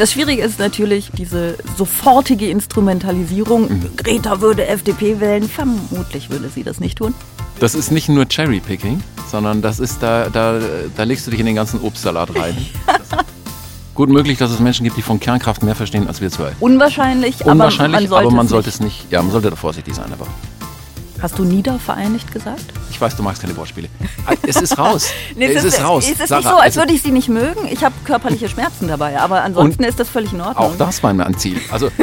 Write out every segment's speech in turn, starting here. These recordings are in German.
Das Schwierige ist natürlich diese sofortige Instrumentalisierung. Mhm. Greta würde FDP wählen. Vermutlich würde sie das nicht tun. Das ist nicht nur Cherry-Picking, sondern das ist, da, da, da legst du dich in den ganzen Obstsalat rein. Gut möglich, dass es Menschen gibt, die von Kernkraft mehr verstehen als wir zwei. Unwahrscheinlich, Unwahrscheinlich, aber man sollte, aber man es sollte nicht. es nicht. Ja, man sollte da vorsichtig sein, aber. Hast du niedervereinigt gesagt? Ich weiß, du magst keine Wortspiele. Ah, Es ist raus. es ist, raus. Es ist Sarah, nicht so, als es würde ich sie nicht mögen. Ich habe körperliche Schmerzen dabei, aber ansonsten ist das völlig in Ordnung. Auch das war mein Ziel. Also,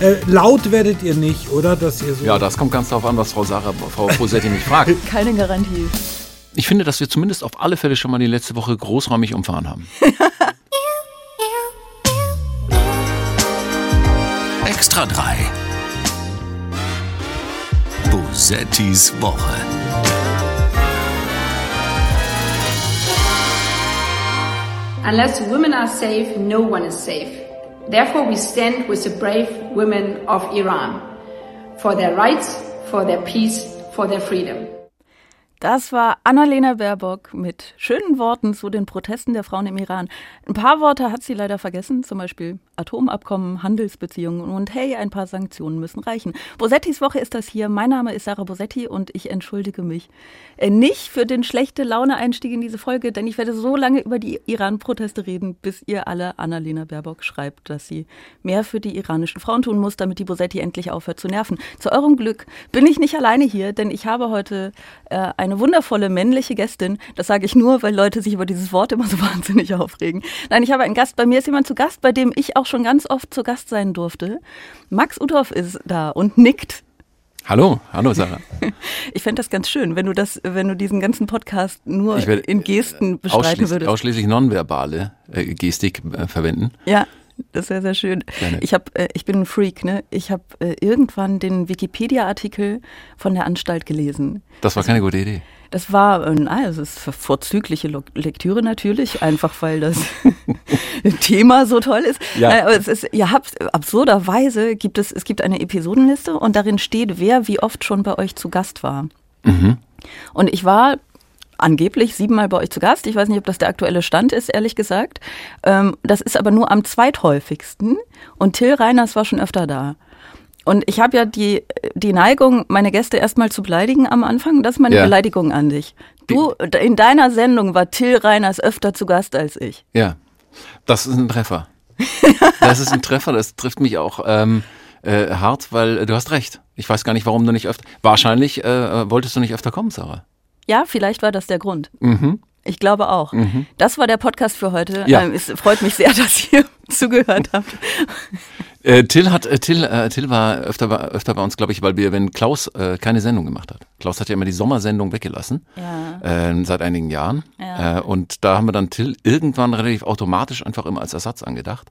Äh, laut werdet ihr nicht, oder? Dass ihr so. ja, das kommt ganz darauf an, was Frau Sarah, Frau Posetti mich fragt. Keine Garantie. Ich finde, dass wir zumindest auf alle Fälle schon mal die letzte Woche großräumig umfahren haben. Extra 3. Woche. Unless women are safe, no one is safe. Therefore, we stand with the brave women of Iran for their rights, for their peace, for their freedom. Das war Annalena Baerbock mit schönen Worten zu den Protesten der Frauen im Iran. Ein paar Worte hat sie leider vergessen, zum Beispiel Atomabkommen, Handelsbeziehungen und hey, ein paar Sanktionen müssen reichen. Bosettis Woche ist das hier. Mein Name ist Sarah Bosetti und ich entschuldige mich äh, nicht für den schlechte Laune-Einstieg in diese Folge, denn ich werde so lange über die Iran-Proteste reden, bis ihr alle Annalena Baerbock schreibt, dass sie mehr für die iranischen Frauen tun muss, damit die Bosetti endlich aufhört zu nerven. Zu eurem Glück bin ich nicht alleine hier, denn ich habe heute äh, eine wundervolle männliche Gästin. Das sage ich nur, weil Leute sich über dieses Wort immer so wahnsinnig aufregen. Nein, ich habe einen Gast. Bei mir ist jemand zu Gast, bei dem ich auch schon ganz oft zu Gast sein durfte. Max Uthoff ist da und nickt. Hallo, hallo Sarah. Ich fände das ganz schön, wenn du das, wenn du diesen ganzen Podcast nur Ich werde, in Gesten bestreiten Ausschließlich, würdest. ausschließlich nonverbale äh, Gestik äh, verwenden. Ja, das wäre sehr schön. Gerne. Ich habe, äh, ich bin ein Freak, ne? Ich habe äh, irgendwann den Wikipedia-Artikel von der Anstalt gelesen. Das war keine gute Idee. Das war, äh, ah, es ist vorzügliche Lektüre natürlich, einfach weil das Thema so toll ist. Ja. Äh, aber es ist, ihr habt absurderweise gibt es, es gibt eine Episodenliste und darin steht, wer wie oft schon bei euch zu Gast war. Und ich war angeblich siebenmal bei euch zu Gast. Ich weiß nicht, ob das der aktuelle Stand ist, ehrlich gesagt. Ähm, das ist aber nur am zweithäufigsten. Und Till Reiners war schon öfter da. Und ich habe ja die, die Neigung, meine Gäste erstmal zu beleidigen am Anfang. Das ist meine Ja. Beleidigung an dich. Du, in deiner Sendung war Till Reiners öfter zu Gast als ich. Ja, das ist ein Treffer. Das ist ein Treffer, das trifft mich auch ähm, äh, hart, weil äh, du hast recht. Ich weiß gar nicht, warum du nicht öfter. Wahrscheinlich äh, wolltest du nicht öfter kommen, Sarah. Ja, vielleicht war das der Grund. Mhm. Ich glaube auch. Das war der Podcast für heute. Ja. Ähm, es freut mich sehr, dass ihr zugehört habt. Äh, Till hat, äh, Till, äh, Till war öfter, bei- öfter bei uns, glaube ich, weil wir, wenn Klaus äh, keine Sendung gemacht hat. Klaus hat ja immer die Sommersendung weggelassen, Ja. äh, seit einigen Jahren. Ja. Äh, und da haben wir dann Till irgendwann relativ automatisch einfach immer als Ersatz angedacht.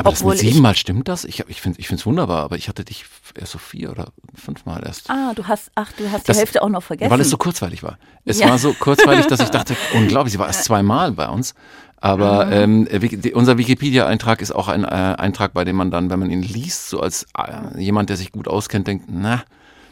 Aber Obwohl das mit siebenmal stimmt das? Ich, ich finde es wunderbar, aber ich hatte dich erst so vier oder fünfmal erst. Ah, du hast, ach, du hast die Das- Hälfte auch noch vergessen. Weil es so kurzweilig war. Es Ja. war so kurzweilig, dass ich dachte, unglaublich, sie war erst zweimal bei uns. Aber Ah. ähm, die- unser Wikipedia-Eintrag ist auch ein äh, Eintrag, bei dem man dann, wenn man ihn liest, so als äh, jemand, der sich gut auskennt, denkt, na,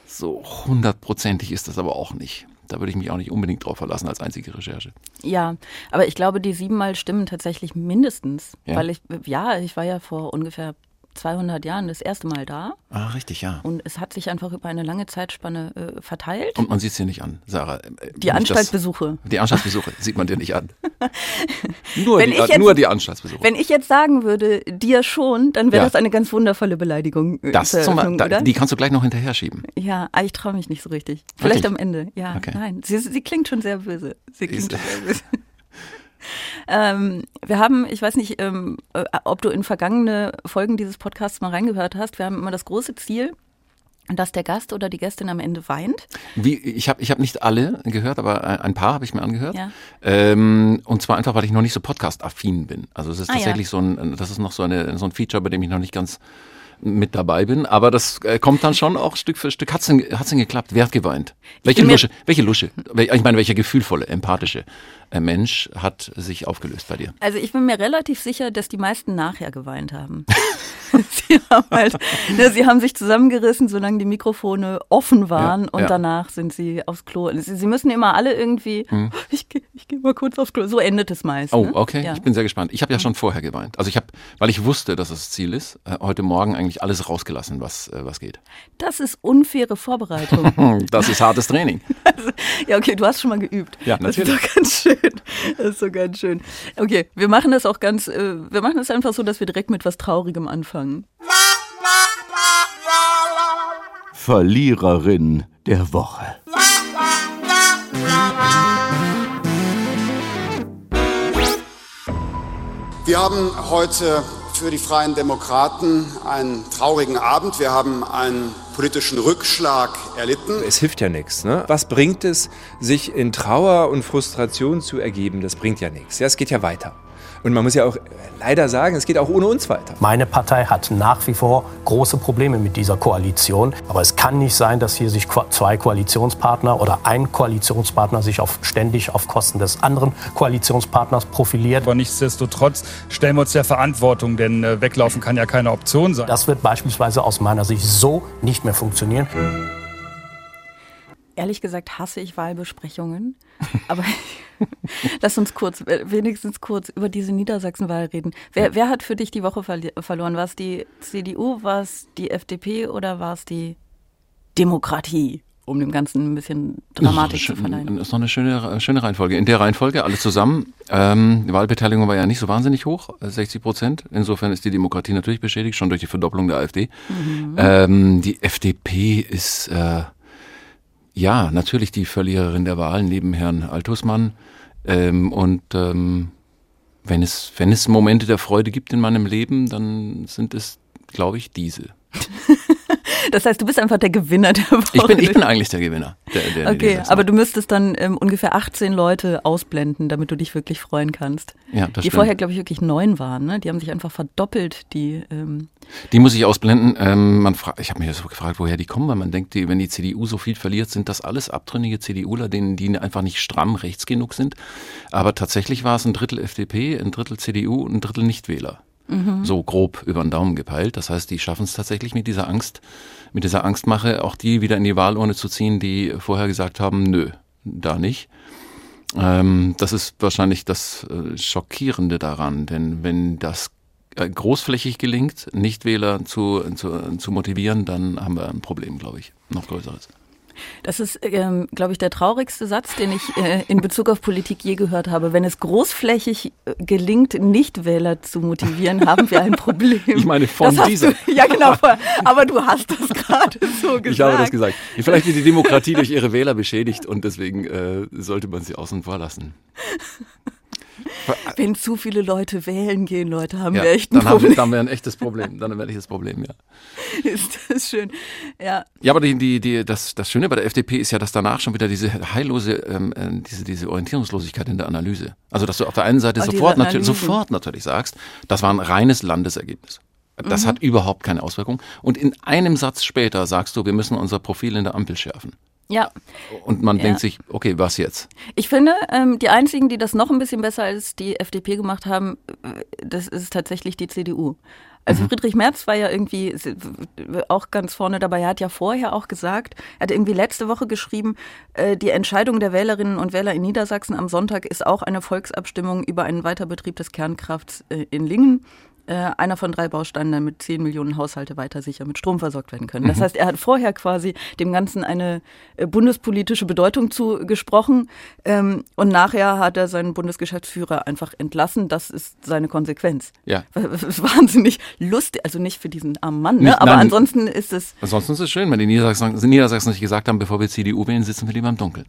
so hundertprozentig ist das aber auch nicht. Da würde ich mich auch nicht unbedingt drauf verlassen als einzige Recherche. Ja, aber ich glaube, die siebenmal stimmen tatsächlich mindestens. Ja? Weil ich, ja, ich war ja vor ungefähr 200 Jahren das erste Mal da Ah, richtig, ja. und es hat sich einfach über eine lange Zeitspanne äh, verteilt. Und man sieht es dir nicht an, Sarah. Äh, die nicht Anstaltbesuche. Das, die Anstaltsbesuche sieht man dir nicht an. nur, Wenn die, jetzt- nur die Anstaltsbesuche. Wenn ich jetzt sagen würde, dir schon, dann wäre Ja. das eine ganz wundervolle Beleidigung. äh, das zum, da, die kannst du gleich noch hinterher schieben. Ja, aber ich traue mich nicht so richtig. Vielleicht Wirklich? am Ende. Ja, Okay. nein. Sie, sie klingt schon sehr böse. Sie klingt Ist- schon sehr böse. ähm, wir haben, ich weiß nicht, ähm, äh, ob du in vergangene Folgen dieses Podcasts mal reingehört hast. Wir haben immer das große Ziel, dass der Gast oder die Gästin am Ende weint. Wie, ich habe ich hab nicht alle gehört, aber ein paar habe ich mir angehört. Ja. Ähm, und zwar einfach, weil ich noch nicht so podcast-affin bin. Also es ist Ah, ja. tatsächlich so ein, das ist noch so, eine, so ein Feature, bei dem ich noch nicht ganz mit dabei bin. Aber das äh, kommt dann schon auch Stück für Stück. Hat's denn, hat's denn geklappt? Wer hat geweint? Welche Lusche, welche Lusche, ich meine, welcher gefühlvolle, empathische Mensch hat sich aufgelöst bei dir? Also ich bin mir relativ sicher, dass die meisten nachher geweint haben. sie, haben halt, ne, sie haben sich zusammengerissen, solange die Mikrofone offen waren Ja, und ja. danach sind sie aufs Klo. Sie, sie müssen immer alle irgendwie, ich, geh- ich gehe mal kurz aufs Klo. So endet es meist. Oh, ne? okay. Ja. Ich bin sehr gespannt. Ich habe ja schon vorher geweint. Also ich habe, weil ich wusste, dass es das Ziel ist, äh, heute Morgen eigentlich alles rausgelassen, was, äh, was geht. Das ist unfaire Vorbereitung. Hm, Das ist hartes Training. ja, okay, du hast schon mal geübt. Ja, Das natürlich. ist doch ganz schön. Das ist so ganz schön. Okay, wir machen das auch ganz, äh, wir machen das einfach so, dass wir direkt mit was Traurigem anfangen. Verliererin der Woche. Wir haben heute für die Freien Demokraten einen traurigen Abend. Wir haben einen politischen Rückschlag erlitten. Es hilft ja nichts. Ne? Was bringt es, sich in Trauer und Frustration zu ergeben? Das bringt ja nichts. Ja, es geht ja weiter. Und man muss ja auch leider sagen, es geht auch ohne uns weiter. Meine Partei hat nach wie vor große Probleme mit dieser Koalition. Aber es kann nicht sein, dass hier sich zwei Koalitionspartner oder ein Koalitionspartner sich auf, ständig auf Kosten des anderen Koalitionspartners profiliert. Aber nichtsdestotrotz stellen wir uns der Verantwortung, denn äh, weglaufen kann ja keine Option sein. Das wird beispielsweise aus meiner Sicht so nicht mehr funktionieren. Ehrlich gesagt hasse ich Wahlbesprechungen. Aber lass uns kurz, äh, wenigstens kurz über diese Niedersachsenwahl reden. Wer, wer hat für dich die Woche verli- verloren? War es die CDU, war es die FDP oder war es die Demokratie? Um dem Ganzen ein bisschen Dramatik zu verleihen. Das ist noch eine schöne, schöne Reihenfolge. In der Reihenfolge alle zusammen. Ähm, die Wahlbeteiligung war ja nicht so wahnsinnig hoch, äh, 60 Prozent. Insofern ist die Demokratie natürlich beschädigt, schon durch die Verdopplung der AfD. Ähm, die FDP ist äh, ja natürlich die Verliererin der Wahl neben Herrn Altusmann. Ähm, und ähm, wenn es, wenn es Momente der Freude gibt in meinem Leben, dann sind es, glaube ich, diese. Das heißt, du bist einfach der Gewinner der Woche. Ich bin, ich bin eigentlich der Gewinner. Der, der Okay, Niedersachsen. aber du müsstest dann ähm, ungefähr 18 Leute ausblenden, damit du dich wirklich freuen kannst. Ja, das die stimmt. vorher, glaube ich, wirklich neun waren. Ne? Die haben sich einfach verdoppelt, die ähm, Die muss ich ausblenden. Ähm, man ich habe mich so gefragt, woher die kommen, weil man denkt, die, wenn die CDU so viel verliert, sind das alles abtrünnige CDUler, denen die einfach nicht stramm rechts genug sind. Aber tatsächlich war es ein Drittel FDP, ein Drittel CDU und ein Drittel Nichtwähler. So grob über den Daumen gepeilt. Das heißt, die schaffen es tatsächlich mit dieser Angst, mit dieser Angstmache, auch die wieder in die Wahlurne zu ziehen, die vorher gesagt haben, nö, da nicht. Ähm, das ist wahrscheinlich das äh, Schockierende daran, denn wenn das äh, großflächig gelingt, Nichtwähler zu, zu, zu motivieren, dann haben wir ein Problem, glaube ich, noch größeres. Das ist, ähm, glaube ich, der traurigste Satz, den ich äh, in Bezug auf Politik je gehört habe. Wenn es großflächig äh, gelingt, Nichtwähler zu motivieren, haben wir ein Problem. Ich meine, von dieser. Du, ja, genau. Aber du hast das gerade so gesagt. Ich habe das gesagt. Vielleicht wird die Demokratie durch ihre Wähler beschädigt und deswegen äh, sollte man sie außen vor lassen. Wenn zu viele Leute wählen gehen, Leute, haben Ja, wir echt ein dann, haben, Problem. dann haben wir ein echtes Problem. Dann wir ein echtes Problem, ja. Ist das schön. Ja, Ja, aber die, die, die, das, das Schöne bei der FDP ist ja, dass danach schon wieder diese heillose, ähm, äh, diese, diese Orientierungslosigkeit in der Analyse. Also, dass du auf der einen Seite Oh, diese sofort, natür Analysen. sofort natürlich sagst, das war ein reines Landesergebnis. Das Mhm. hat überhaupt keine Auswirkung. Und in einem Satz später sagst du, wir müssen unser Profil in der Ampel schärfen. Ja. Und man Ja. denkt sich, okay, was jetzt? Ich finde, ähm, die einzigen, die das noch ein bisschen besser als die FDP gemacht haben, äh, das ist tatsächlich die CDU. Also Friedrich Merz war ja irgendwie auch ganz vorne dabei. Er hat ja vorher auch gesagt, er hat irgendwie letzte Woche geschrieben, äh, die Entscheidung der Wählerinnen und Wähler in Niedersachsen am Sonntag ist auch eine Volksabstimmung über einen Weiterbetrieb des Kernkrafts äh, in Lingen. Äh, einer von drei Bausteinen, damit 10 Millionen Haushalte weiter sicher mit Strom versorgt werden können. Das heißt, er hat vorher quasi dem Ganzen eine äh, bundespolitische Bedeutung zugesprochen ähm, und nachher hat er seinen Bundesgeschäftsführer einfach entlassen. Das ist seine Konsequenz. Ja. Wahnsinnig lustig, also nicht für diesen armen Mann, ne? Nicht- aber nein. ansonsten ist es, Ansonsten ist es schön, wenn die Niedersachsen, Niedersachsen nicht gesagt haben, bevor wir CDU wählen, sitzen wir lieber im Dunkeln.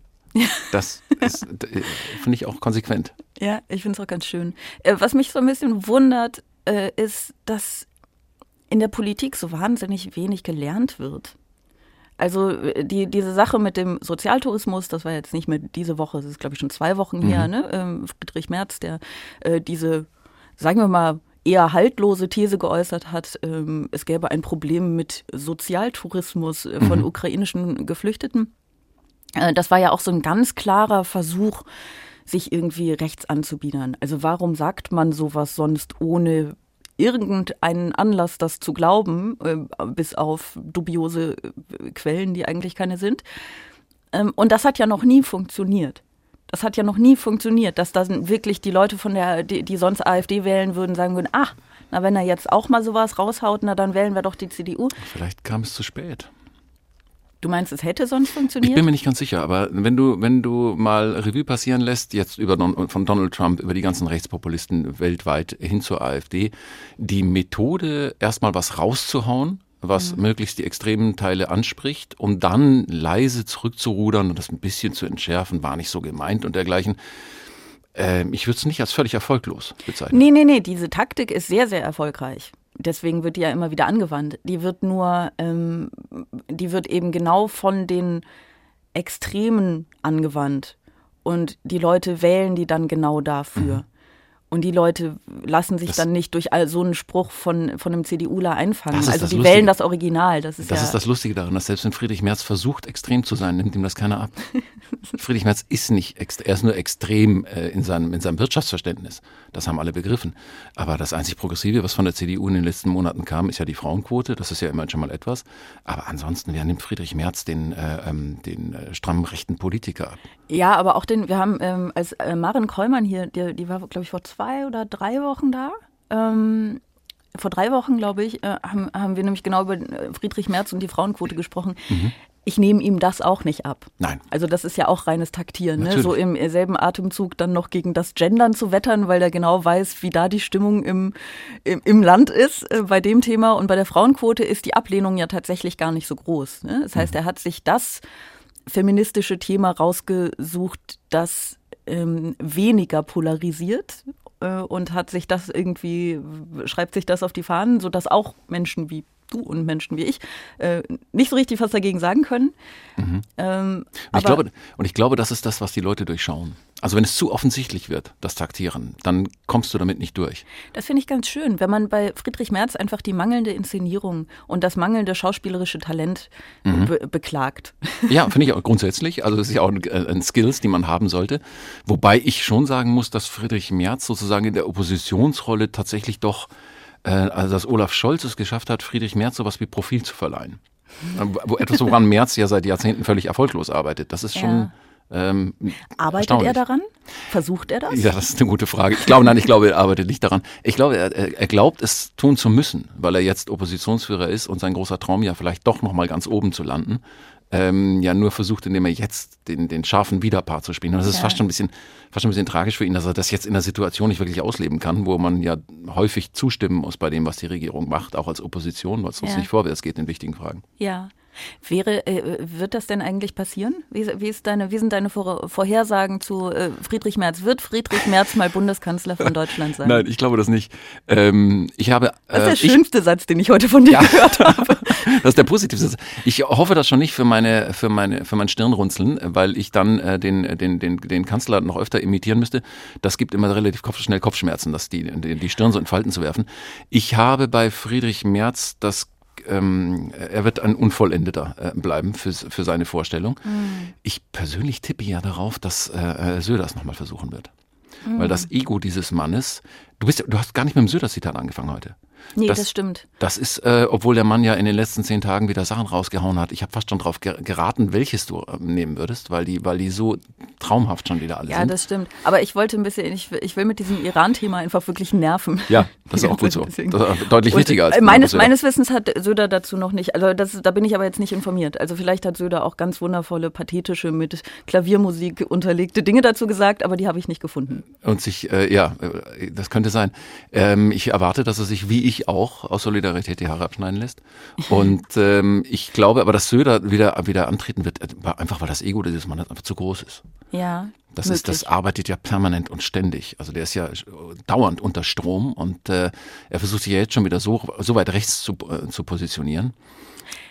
Das ist, äh, finde ich auch konsequent. ja, ich finde es auch ganz schön. Äh, was mich so ein bisschen wundert, äh, ist, dass in der Politik so wahnsinnig wenig gelernt wird. Also äh, die, diese Sache mit dem Sozialtourismus, das war jetzt nicht mehr diese Woche, das ist glaube ich schon zwei Wochen her, ne? Ähm, Friedrich Merz, der äh, diese, sagen wir mal, eher haltlose These geäußert hat, ähm, es gäbe ein Problem mit Sozialtourismus äh, von ukrainischen Geflüchteten. Äh, das war ja auch so ein ganz klarer Versuch, sich irgendwie rechts anzubiedern. Also warum sagt man sowas sonst ohne irgendeinen Anlass, das zu glauben, äh, bis auf dubiose äh, Quellen, die eigentlich keine sind? Ähm, und das hat ja noch nie funktioniert. Das hat ja noch nie funktioniert, dass dann wirklich die Leute von der, die, die sonst AfD wählen würden, sagen würden, ach, na wenn er jetzt auch mal sowas raushaut, na dann wählen wir doch die CDU. Vielleicht kam es zu spät. Du meinst, es hätte sonst funktioniert? Ich bin mir nicht ganz sicher, aber wenn du, wenn du mal Revue passieren lässt, jetzt über Don, von Donald Trump, über die ganzen Rechtspopulisten weltweit hin zur AfD, die Methode, erstmal was rauszuhauen, was mhm. möglichst die extremen Teile anspricht, um dann leise zurückzurudern und das ein bisschen zu entschärfen, war nicht so gemeint und dergleichen. Äh, ich würde es nicht als völlig erfolglos bezeichnen. Nee, nee, nee, diese Taktik ist sehr, sehr erfolgreich deswegen wird die ja immer wieder angewandt. Die wird nur, ähm, die wird eben genau von den Extremen angewandt. Und die Leute wählen die dann genau dafür. Mhm. Und die Leute lassen sich das dann nicht durch so einen Spruch von, von einem CDUler einfangen. Also die Lustige. wählen das Original. Das ist, das, ja ist das Lustige daran, dass selbst wenn Friedrich Merz versucht, extrem zu sein, nimmt ihm das keiner ab. Friedrich Merz ist nicht, er ist nur extrem äh, in, seinem, in seinem Wirtschaftsverständnis. Das haben alle begriffen. Aber das einzig Progressive, was von der CDU in den letzten Monaten kam, ist ja die Frauenquote. Das ist ja immerhin schon mal etwas. Aber ansonsten, wer nimmt Friedrich Merz den, äh, ähm, den äh, strammen rechten Politiker ab? Ja, aber auch den, wir haben ähm, als äh, Maren Kollmann hier, die, die war, glaube ich, vor zwei oder drei Wochen da. Ähm, vor drei Wochen, glaube ich, äh, haben, haben wir nämlich genau über äh, Friedrich Merz und die Frauenquote gesprochen. Mhm. Ich nehme ihm das auch nicht ab. Nein. Also das ist ja auch reines Taktieren, ne? so im selben Atemzug dann noch gegen das Gendern zu wettern, weil er genau weiß, wie da die Stimmung im, im, im Land ist äh, bei dem Thema. Und bei der Frauenquote ist die Ablehnung ja tatsächlich gar nicht so groß. Ne? Das heißt, mhm. er hat sich das feministische Thema rausgesucht, das ähm, weniger polarisiert äh, und hat sich das irgendwie, schreibt sich das auf die Fahnen, sodass auch Menschen wie du und Menschen wie ich äh, nicht so richtig was dagegen sagen können. Mhm. Ähm, und, ich glaube, und ich glaube, das ist das, was die Leute durchschauen. Also wenn es zu offensichtlich wird, das Taktieren, dann kommst du damit nicht durch. Das finde ich ganz schön, wenn man bei Friedrich Merz einfach die mangelnde Inszenierung und das mangelnde schauspielerische Talent mhm. be beklagt. Ja, finde ich auch grundsätzlich. Also das ist ja auch ein, äh, ein Skills, die man haben sollte. Wobei ich schon sagen muss, dass Friedrich Merz sozusagen in der Oppositionsrolle tatsächlich doch also dass Olaf Scholz es geschafft hat, Friedrich Merz sowas wie Profil zu verleihen. Etwas, woran Merz ja seit Jahrzehnten völlig erfolglos arbeitet. Das ist schon. Ja. Ähm, arbeitet er daran? Versucht er das? Ja, das ist eine gute Frage. Ich glaube, nein, ich glaube, er arbeitet nicht daran. Ich glaube, er, er glaubt, es tun zu müssen, weil er jetzt Oppositionsführer ist und sein großer Traum ja vielleicht doch nochmal ganz oben zu landen ähm, ja nur versucht, indem er jetzt den, den scharfen Widerpart zu spielen. Und das ist ja. fast schon ein bisschen, fast schon ein bisschen tragisch für ihn, dass er das jetzt in der Situation nicht wirklich ausleben kann, wo man ja häufig zustimmen muss bei dem, was die Regierung macht, auch als Opposition, weil es ja. nicht vorwärts geht in wichtigen Fragen. Ja. Wäre, äh, wird das denn eigentlich passieren? Wie, wie, ist deine, wie sind deine Vor Vorhersagen zu äh, Friedrich Merz? Wird Friedrich Merz mal Bundeskanzler von Deutschland sein? Nein, ich glaube das nicht. Ähm, ich habe, das ist der äh, schönste ich, Satz, den ich heute von dir ja. gehört habe. das ist der positivste Satz. Ich hoffe das schon nicht für meine, für meine, für mein Stirnrunzeln, weil ich dann äh, den, den, den, den Kanzler noch öfter imitieren müsste. Das gibt immer relativ Kopf, schnell Kopfschmerzen, dass die, die, die Stirn so in Falten zu werfen. Ich habe bei Friedrich Merz das ähm, er wird ein Unvollendeter äh, bleiben für, für seine Vorstellung. Mhm. Ich persönlich tippe ja darauf, dass äh, äh Söder es nochmal versuchen wird. Mhm. Weil das Ego dieses Mannes, du bist, du hast gar nicht mit dem Söder-Zitat angefangen heute. Nee, das, das stimmt. Das ist, äh, obwohl der Mann ja in den letzten zehn Tagen wieder Sachen rausgehauen hat. Ich habe fast schon darauf geraten, welches du äh, nehmen würdest, weil die, weil die so traumhaft schon wieder alle ja, sind. Ja, das stimmt. Aber ich wollte ein bisschen, ich, ich will mit diesem Iran-Thema einfach wirklich nerven. Ja, das ist auch gut so. Deutlich Und wichtiger als meines, meines Wissens hat Söder dazu noch nicht, also das, da bin ich aber jetzt nicht informiert. Also vielleicht hat Söder auch ganz wundervolle, pathetische, mit Klaviermusik unterlegte Dinge dazu gesagt, aber die habe ich nicht gefunden. Und sich, äh, ja, äh, das könnte sein. Ähm, ich erwarte, dass er sich, wie ich auch, aus Solidarität die Haare abschneiden lässt. Und ähm, ich glaube aber, dass Söder wieder, wieder antreten wird, einfach weil das Ego dieses Mannes einfach zu groß ist. Ja. Das ist, das arbeitet ja permanent und ständig. Also der ist ja dauernd unter Strom und äh, er versucht sich ja jetzt schon wieder so, so weit rechts zu, äh, zu positionieren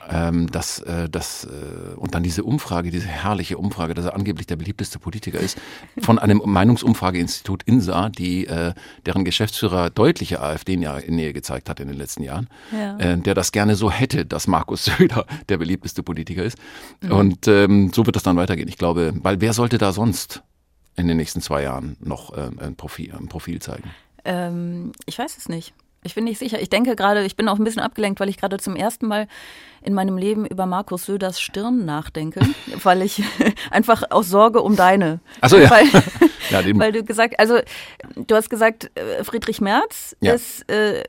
ähm, dass, äh, dass äh, und dann diese Umfrage, diese herrliche Umfrage, dass er angeblich der beliebteste Politiker ist, von einem Meinungsumfrageinstitut INSA, die äh, deren Geschäftsführer deutliche AfD in Nähe gezeigt hat in den letzten Jahren, ja. äh, der das gerne so hätte, dass Markus Söder der beliebteste Politiker ist. Mhm. Und ähm, so wird das dann weitergehen. Ich glaube, weil wer sollte da sonst in den nächsten zwei Jahren noch äh, ein, Profil, ein Profil zeigen? Ähm, ich weiß es nicht. Ich bin nicht sicher. Ich denke gerade, ich bin auch ein bisschen abgelenkt, weil ich gerade zum ersten Mal in meinem Leben über Markus Söders Stirn nachdenke, weil ich einfach aus Sorge um deine. Ach so, ja. Weil, Ja, weil du gesagt, also du hast gesagt, äh, Friedrich Merz Ja. ist äh,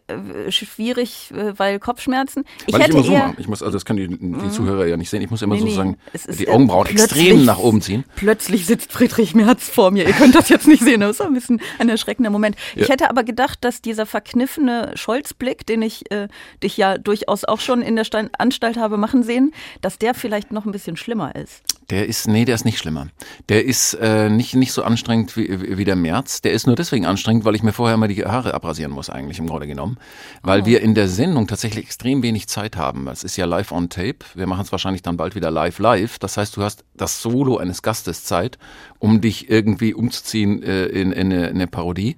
schwierig, äh, weil Kopfschmerzen. Ich Weil ich hätte immer so mache. Ich muss, also das können die, die Zuhörer ja nicht sehen. Ich muss immer Nee, so nee, die Augenbrauen extrem nach oben ziehen. Plötzlich sitzt Friedrich Merz vor mir. Ihr könnt das jetzt nicht sehen. Das ist ein bisschen ein erschreckender Moment. Ich Ja. hätte aber gedacht, dass dieser verkniffene Scholz-Blick, den ich äh, dich ja durchaus auch schon in der Stein Anstalt habe machen sehen, dass der vielleicht noch ein bisschen schlimmer ist. Der ist, nee, der ist nicht schlimmer. Der ist äh, nicht, nicht so anstrengend wie, wie der März. Der ist nur deswegen anstrengend, weil ich mir vorher mal die Haare abrasieren muss, eigentlich im Grunde genommen. Weil wir in der Sendung tatsächlich extrem wenig Zeit haben. Es ist ja live on tape. Wir machen es wahrscheinlich dann bald wieder live live. Das heißt, du hast das Solo eines Gastes Zeit, um dich irgendwie umzuziehen äh, in, in, eine, in eine Parodie.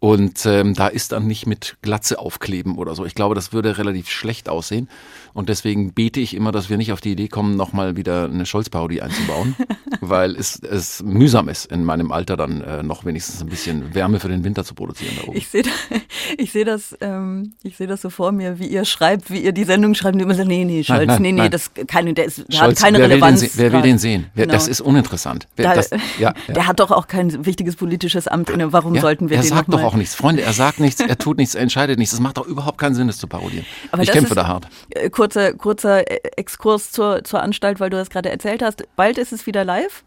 Und ähm, da ist dann nicht mit Glatze aufkleben oder so. Ich glaube, das würde relativ schlecht aussehen. Und deswegen bete ich immer, dass wir nicht auf die Idee kommen, nochmal wieder eine Scholz-Parodie einzubauen, weil es, es mühsam ist, in meinem Alter dann äh, noch wenigstens ein bisschen Wärme für den Winter zu produzieren da oben. Ich sehe ich sehe das, ähm, ich sehe das so vor mir, wie ihr schreibt, wie ihr die Sendung schreibt und immer so, nee, nee, Scholz, nein, nee, nee, nein. das keine, der, ist, der hat Scholz, keine wer Relevanz. Will den, wer will den sehen? Wer, Genau. Das ist uninteressant. Wer, Da- das, ja, ja. Der hat doch auch kein wichtiges politisches Amt inne. Warum ja, sollten wir er den sagt noch doch auch nichts. Freunde, er sagt nichts, er tut nichts, er entscheidet nichts. Es macht doch überhaupt keinen Sinn, das zu parodieren. Aber ich kämpfe ist- da hart. Äh, Kurzer, kurzer äh, Exkurs zur, zur Anstalt, weil du das gerade erzählt hast. Bald ist es wieder live.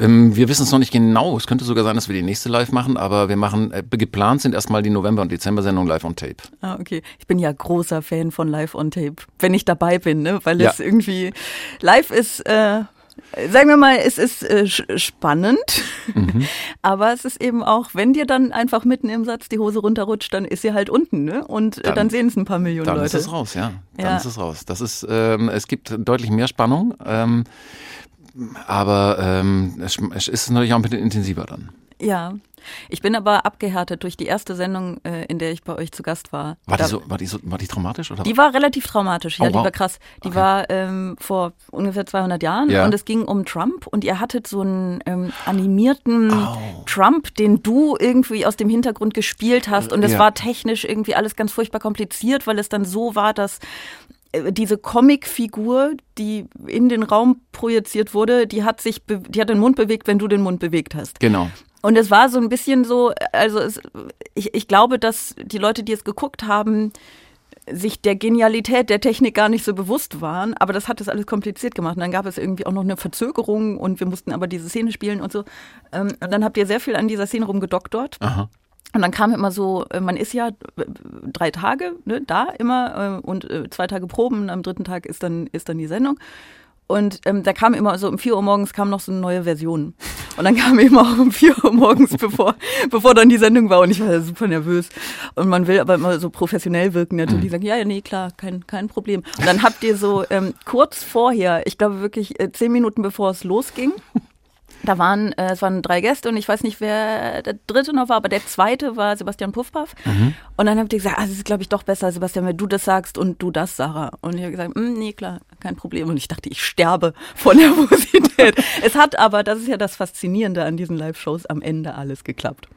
Ähm, wir wissen es noch nicht genau. Es könnte sogar sein, dass wir die nächste live machen, aber wir machen, äh, geplant sind erstmal die November- und Dezember-Sendung live on tape. Ah, okay. Ich bin ja großer Fan von Live on Tape, wenn ich dabei bin, ne? weil Ja. es irgendwie live ist. Äh, Sagen wir mal, es ist äh, spannend, Mhm. aber es ist eben auch, wenn dir dann einfach mitten im Satz die Hose runterrutscht, dann ist sie halt unten, ne? Und äh, Dann- dann, sehen es ein paar Millionen Dann Leute. ist es raus, ja. Dann Ja. ist es raus. Das ist, ähm, es gibt deutlich mehr Spannung, ähm, aber ähm, es, es ist natürlich auch ein bisschen intensiver dann. Ja. Ich bin aber abgehärtet durch die erste Sendung, äh, in der ich bei euch zu Gast war. War die, so, war, die so, war die traumatisch? Oder? Die war relativ traumatisch, ja, Oh, die wow. war krass. Die Okay. war ähm, vor ungefähr 200 Jahren Ja. und es ging um Trump und ihr hattet so einen ähm, animierten Oh. Trump, den du irgendwie aus dem Hintergrund gespielt hast und es Ja. war technisch irgendwie alles ganz furchtbar kompliziert, weil es dann so war, dass äh, diese Comicfigur, die in den Raum projiziert wurde, die hat sich, die hat den Mund bewegt, wenn du den Mund bewegt hast. Genau. Und es war so ein bisschen so, also es, ich, ich glaube, dass die Leute, die es geguckt haben, sich der Genialität der Technik gar nicht so bewusst waren, aber das hat es alles kompliziert gemacht. Und dann gab es irgendwie auch noch eine Verzögerung und wir mussten aber diese Szene spielen und so. Ähm, Und dann habt ihr sehr viel an dieser Szene rumgedoktort. Aha. Und dann kam immer so, äh, man ist ja äh, drei Tage ne, da immer äh, und zwei Tage Proben. Am dritten Tag ist dann, ist dann die Sendung. Und ähm, da kam immer so um 4 Uhr morgens kam noch so eine neue Version. Und dann kam eben auch um 4 Uhr morgens, bevor, bevor dann die Sendung war. Und ich war ja super nervös. Und man will aber immer so professionell wirken. Natürlich die sagen, ja, ja, nee, klar, kein, kein Problem. Und dann habt ihr so ähm, kurz vorher, ich glaube wirklich äh, zehn Minuten bevor es losging, da waren, äh, es waren drei Gäste und ich weiß nicht, wer der dritte noch war, aber der zweite war Sebastian Puffpaff. Und dann habt ihr gesagt, ah, es ist, glaube ich, doch besser, Sebastian, wenn du das sagst und du das, Sarah. Und ich habe gesagt, "Mm, nee, klar, kein Problem. Und ich dachte, ich sterbe vor Nervosität. es hat aber, das ist ja das Faszinierende an diesen Live-Shows, am Ende alles geklappt.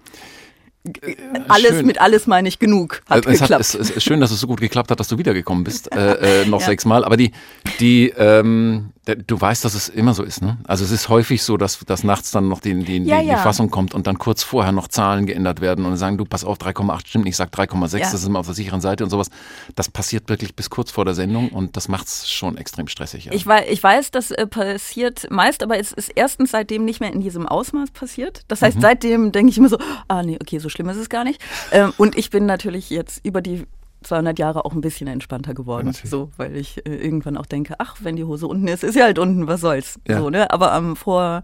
Alles schön. mit alles meine ich genug. Hat es, geklappt. es, es ist schön, dass es so gut geklappt hat, dass du wiedergekommen bist, äh, äh, noch Ja. sechsmal. Aber die, die, ähm, du weißt, dass es immer so ist, ne? Also es ist häufig so, dass, dass nachts dann noch die, die, Ja, die, ja. die Fassung kommt und dann kurz vorher noch Zahlen geändert werden und sagen, du pass auf, 3,8 stimmt nicht, ich sag 3,6, Ja. das ist immer auf der sicheren Seite und sowas. Das passiert wirklich bis kurz vor der Sendung und das macht's schon extrem stressig. Ja. Ich, wei- ich weiß, das äh, passiert meist, aber es ist erstens seitdem nicht mehr in diesem Ausmaß passiert. Das Mhm. heißt, seitdem denke ich immer so, ah nee, okay, so schlimm ist es gar nicht. Ähm, und ich bin natürlich jetzt über die 200 Jahre auch ein bisschen entspannter geworden, natürlich. so, weil ich äh, irgendwann auch denke, ach, wenn die Hose unten ist, ist sie halt unten, was soll's. Ja. So, ne? Aber am vor,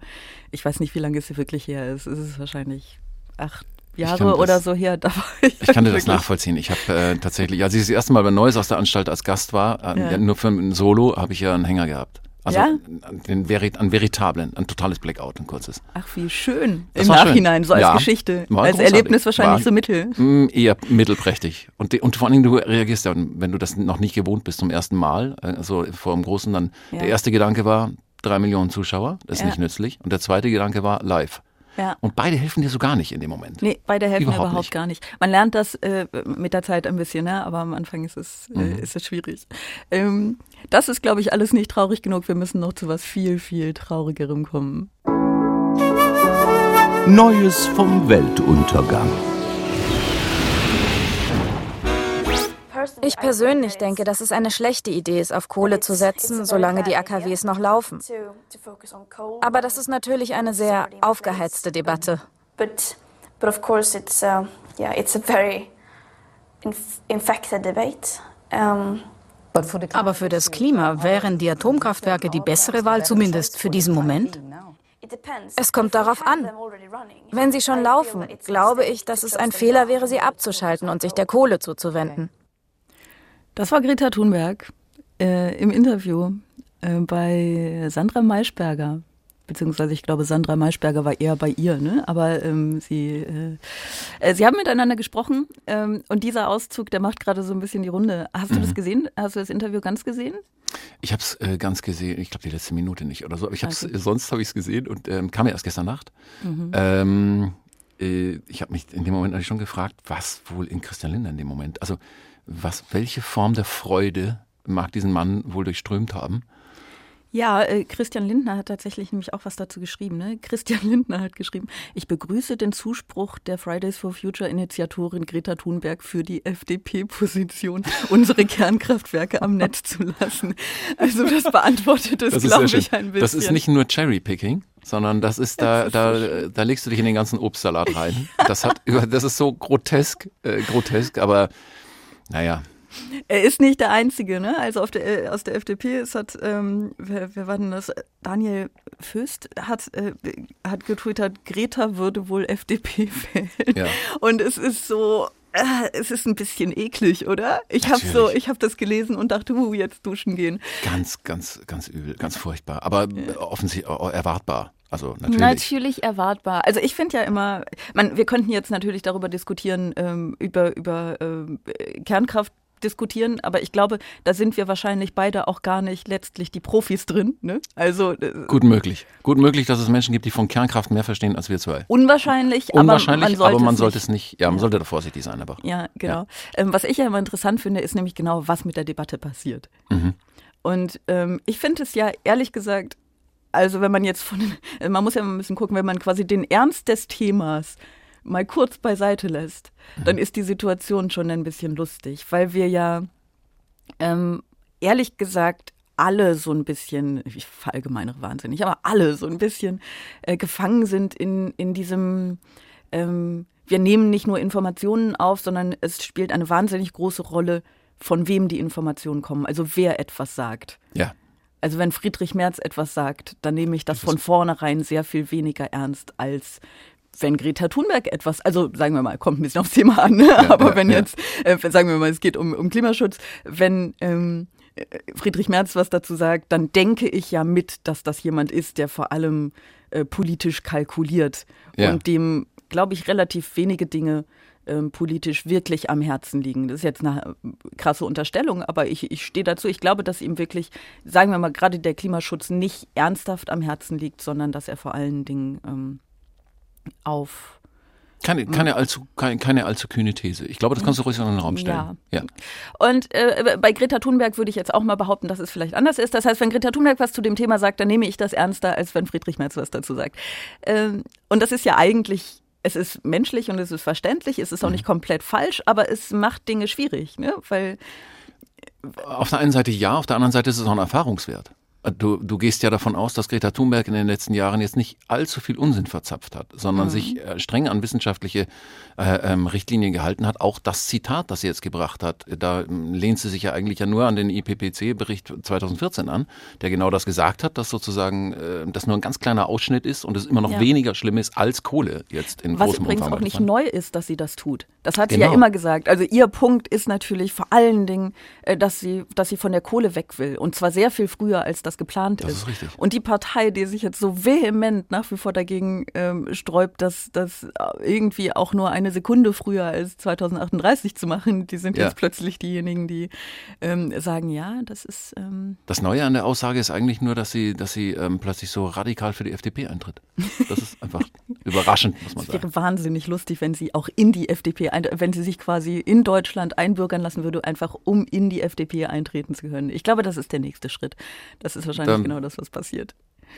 ich weiß nicht, wie lange es wirklich her ist, ist es wahrscheinlich acht Jahre das- oder so her. Da war ich Ich kann dir das nachvollziehen. Ich habe äh, tatsächlich, als ich das erste Mal bei Neues aus der Anstalt als Gast war, äh, Ja. ja, nur für ein Solo, habe ich ja einen Hänger gehabt. Also Ja? den Verit, einen veritablen, ein totales Blackout, ein kurzes. Ach, wie schön. Das Im war schön. Nachhinein, so als Ja. Geschichte. War als großartig. Erlebnis wahrscheinlich War- so mittel. Mm, eher mittelprächtig. Und, und vor allen Dingen, du reagierst ja, wenn du das noch nicht gewohnt bist zum ersten Mal, also vor dem Großen, dann Ja. der erste Gedanke war, drei Millionen Zuschauer, das ist Ja. nicht nützlich. Und der zweite Gedanke war live. Ja. Und beide helfen dir so gar nicht in dem Moment. Nee, beide helfen Überhaupt überhaupt, nicht. gar nicht. Man lernt das äh, mit der Zeit ein bisschen, ne? aber am Anfang ist es, äh, Mhm. ist es schwierig. Ähm, das ist, glaube ich, alles nicht traurig genug. Wir müssen noch zu was viel, viel Traurigerem kommen. Neues vom Weltuntergang. Ich persönlich denke, dass es eine schlechte Idee ist, auf Kohle zu setzen, solange die AKWs noch laufen. Aber das ist natürlich eine sehr aufgeheizte Debatte. But, but of course, it's uh, yeah, it's a very inf- infected debate. Aber für das Klima wären die Atomkraftwerke die bessere Wahl, zumindest für diesen Moment? Es kommt darauf an. Wenn sie schon laufen, glaube ich, dass es ein Fehler wäre, sie abzuschalten und sich der Kohle zuzuwenden. Das war Greta Thunberg äh, im Interview äh, bei Sandra Maischberger. Beziehungsweise ich glaube, Sandra Maischberger war eher bei ihr, ne? Aber ähm, sie, äh, äh, sie haben miteinander gesprochen ähm, und dieser Auszug, der macht gerade so ein bisschen die Runde. Hast du das gesehen? Hast du das Interview ganz gesehen? Ich habe es äh, ganz gesehen, ich glaube die letzte Minute nicht oder so, aber ich hab's, Okay. sonst habe ich es gesehen und ähm, kam ja erst gestern Nacht. Mhm. Ähm, äh, ich habe mich in dem Moment schon gefragt, was wohl in Christian Lindner in dem Moment, also was, welche Form der Freude mag diesen Mann wohl durchströmt haben? Ja, äh, Christian Lindner hat tatsächlich nämlich auch was dazu geschrieben. Ne? Christian Lindner hat geschrieben, ich begrüße den Zuspruch der Fridays for Future Initiatorin Greta Thunberg für die FDP-Position, unsere Kernkraftwerke am Netz zu lassen. Also das beantwortet es, glaube ich, ein bisschen. Das ist nicht nur Cherry-Picking, sondern das ist da, da, da legst du dich in den ganzen Obstsalat rein. Das hat, das ist so grotesk, äh, grotesk, aber naja. Er ist nicht der Einzige, ne? Also auf der, äh, aus der FDP, es hat, ähm, wer, wer war denn das? Daniel Föst hat, äh, hat getwittert, Greta würde wohl FDP wählen. Ja. Und es ist so, äh, es ist ein bisschen eklig, oder? Ich habe so, ich habe das gelesen und dachte, uh, jetzt duschen gehen. Ganz, ganz, ganz übel, ganz furchtbar. Aber offensichtlich äh, erwartbar. Also natürlich. Natürlich erwartbar. Also ich finde ja immer, man, wir könnten jetzt natürlich darüber diskutieren, ähm, über, über ähm, Kernkraft diskutieren, aber ich glaube, da sind wir wahrscheinlich beide auch gar nicht letztlich die Profis drin. Ne? Also äh, Gut möglich. Gut möglich, dass es Menschen gibt, die von Kernkraft mehr verstehen als wir zwei. unwahrscheinlich, Unwahrscheinlich, aber man sollte, es nicht. Ja, man sollte da vorsichtig sein, aber. Ja, genau. Ähm, was ich ja immer interessant finde, ist nämlich genau, was mit der Debatte passiert. Mhm. Und ähm, ich finde es ja ehrlich gesagt, also wenn man jetzt von, äh, man muss ja mal ein bisschen gucken, wenn man quasi den Ernst des Themas mal kurz beiseite lässt, dann ist die Situation schon ein bisschen lustig, weil wir ja ähm, ehrlich gesagt alle so ein bisschen, ich verallgemeinere wahnsinnig, aber alle so ein bisschen äh, gefangen sind in, in diesem, ähm, wir nehmen nicht nur Informationen auf, sondern es spielt eine wahnsinnig große Rolle, von wem die Informationen kommen, also wer etwas sagt. Ja. Also wenn Friedrich Merz etwas sagt, dann nehme ich das von vornherein sehr viel weniger ernst als wenn Greta Thunberg etwas, also sagen wir mal, kommt ein bisschen aufs Thema an, ne? aber ja, wenn ja. jetzt, äh, sagen wir mal, es geht um, um Klimaschutz, wenn ähm, äh, Friedrich Merz was dazu sagt, dann denke ich ja mit, dass das jemand ist, der vor allem äh, politisch kalkuliert Ja. und dem, glaube ich, relativ wenige Dinge ähm, politisch wirklich am Herzen liegen. Das ist jetzt eine äh, krasse Unterstellung, aber ich, ich stehe dazu. Ich glaube, dass ihm wirklich, sagen wir mal, gerade der Klimaschutz nicht ernsthaft am Herzen liegt, sondern dass er vor allen Dingen ähm, auf Keine, keine, allzu, keine, keine allzu kühne These. Ich glaube, das kannst du ruhig in den Raum stellen. Ja. Und äh, bei Greta Thunberg würde ich jetzt auch mal behaupten, dass es vielleicht anders ist. Das heißt, wenn Greta Thunberg was zu dem Thema sagt, dann nehme ich das ernster, als wenn Friedrich Merz was dazu sagt. Ähm, und das ist ja eigentlich, es ist menschlich und es ist verständlich, es ist auch nicht komplett falsch, aber es macht Dinge schwierig, ne? Weil Auf der einen Seite ja, auf der anderen Seite ist es auch ein Erfahrungswert. Du, du gehst ja davon aus, dass Greta Thunberg in den letzten Jahren jetzt nicht allzu viel Unsinn verzapft hat, sondern Mhm. sich äh, streng an wissenschaftliche äh, ähm, Richtlinien gehalten hat. Auch das Zitat, das sie jetzt gebracht hat, da ähm, lehnt sie sich ja eigentlich ja nur an den IPPC-Bericht 2014 an, der genau das gesagt hat, dass sozusagen äh, das nur ein ganz kleiner Ausschnitt ist und es immer noch Ja. weniger schlimm ist als Kohle jetzt in Was großem übrigens Umfang. auch nicht neu ist, dass sie das tut. Das hat sie ja Genau. immer gesagt. Also ihr Punkt ist natürlich vor allen Dingen, äh, dass sie, dass sie von der Kohle weg will. Und zwar sehr viel früher, als das geplant Das ist. ist richtig. Und die Partei, die sich jetzt so vehement nach wie vor dagegen ähm, sträubt, das, das irgendwie auch nur eine Sekunde früher als 2038 zu machen, die sind Ja. jetzt plötzlich diejenigen, die ähm, sagen, ja, das ist ähm, Das Neue an der Aussage ist eigentlich nur, dass sie, dass sie ähm, plötzlich so radikal für die FDP eintritt. Das ist einfach. Überraschend, muss man Es sagen. wäre wahnsinnig lustig, wenn sie auch in die FDP, ein, wenn sie sich quasi in Deutschland einbürgern lassen würde, einfach um in die FDP eintreten zu können. Ich glaube, das ist der nächste Schritt. Das ist wahrscheinlich Dann- genau das, was passiert.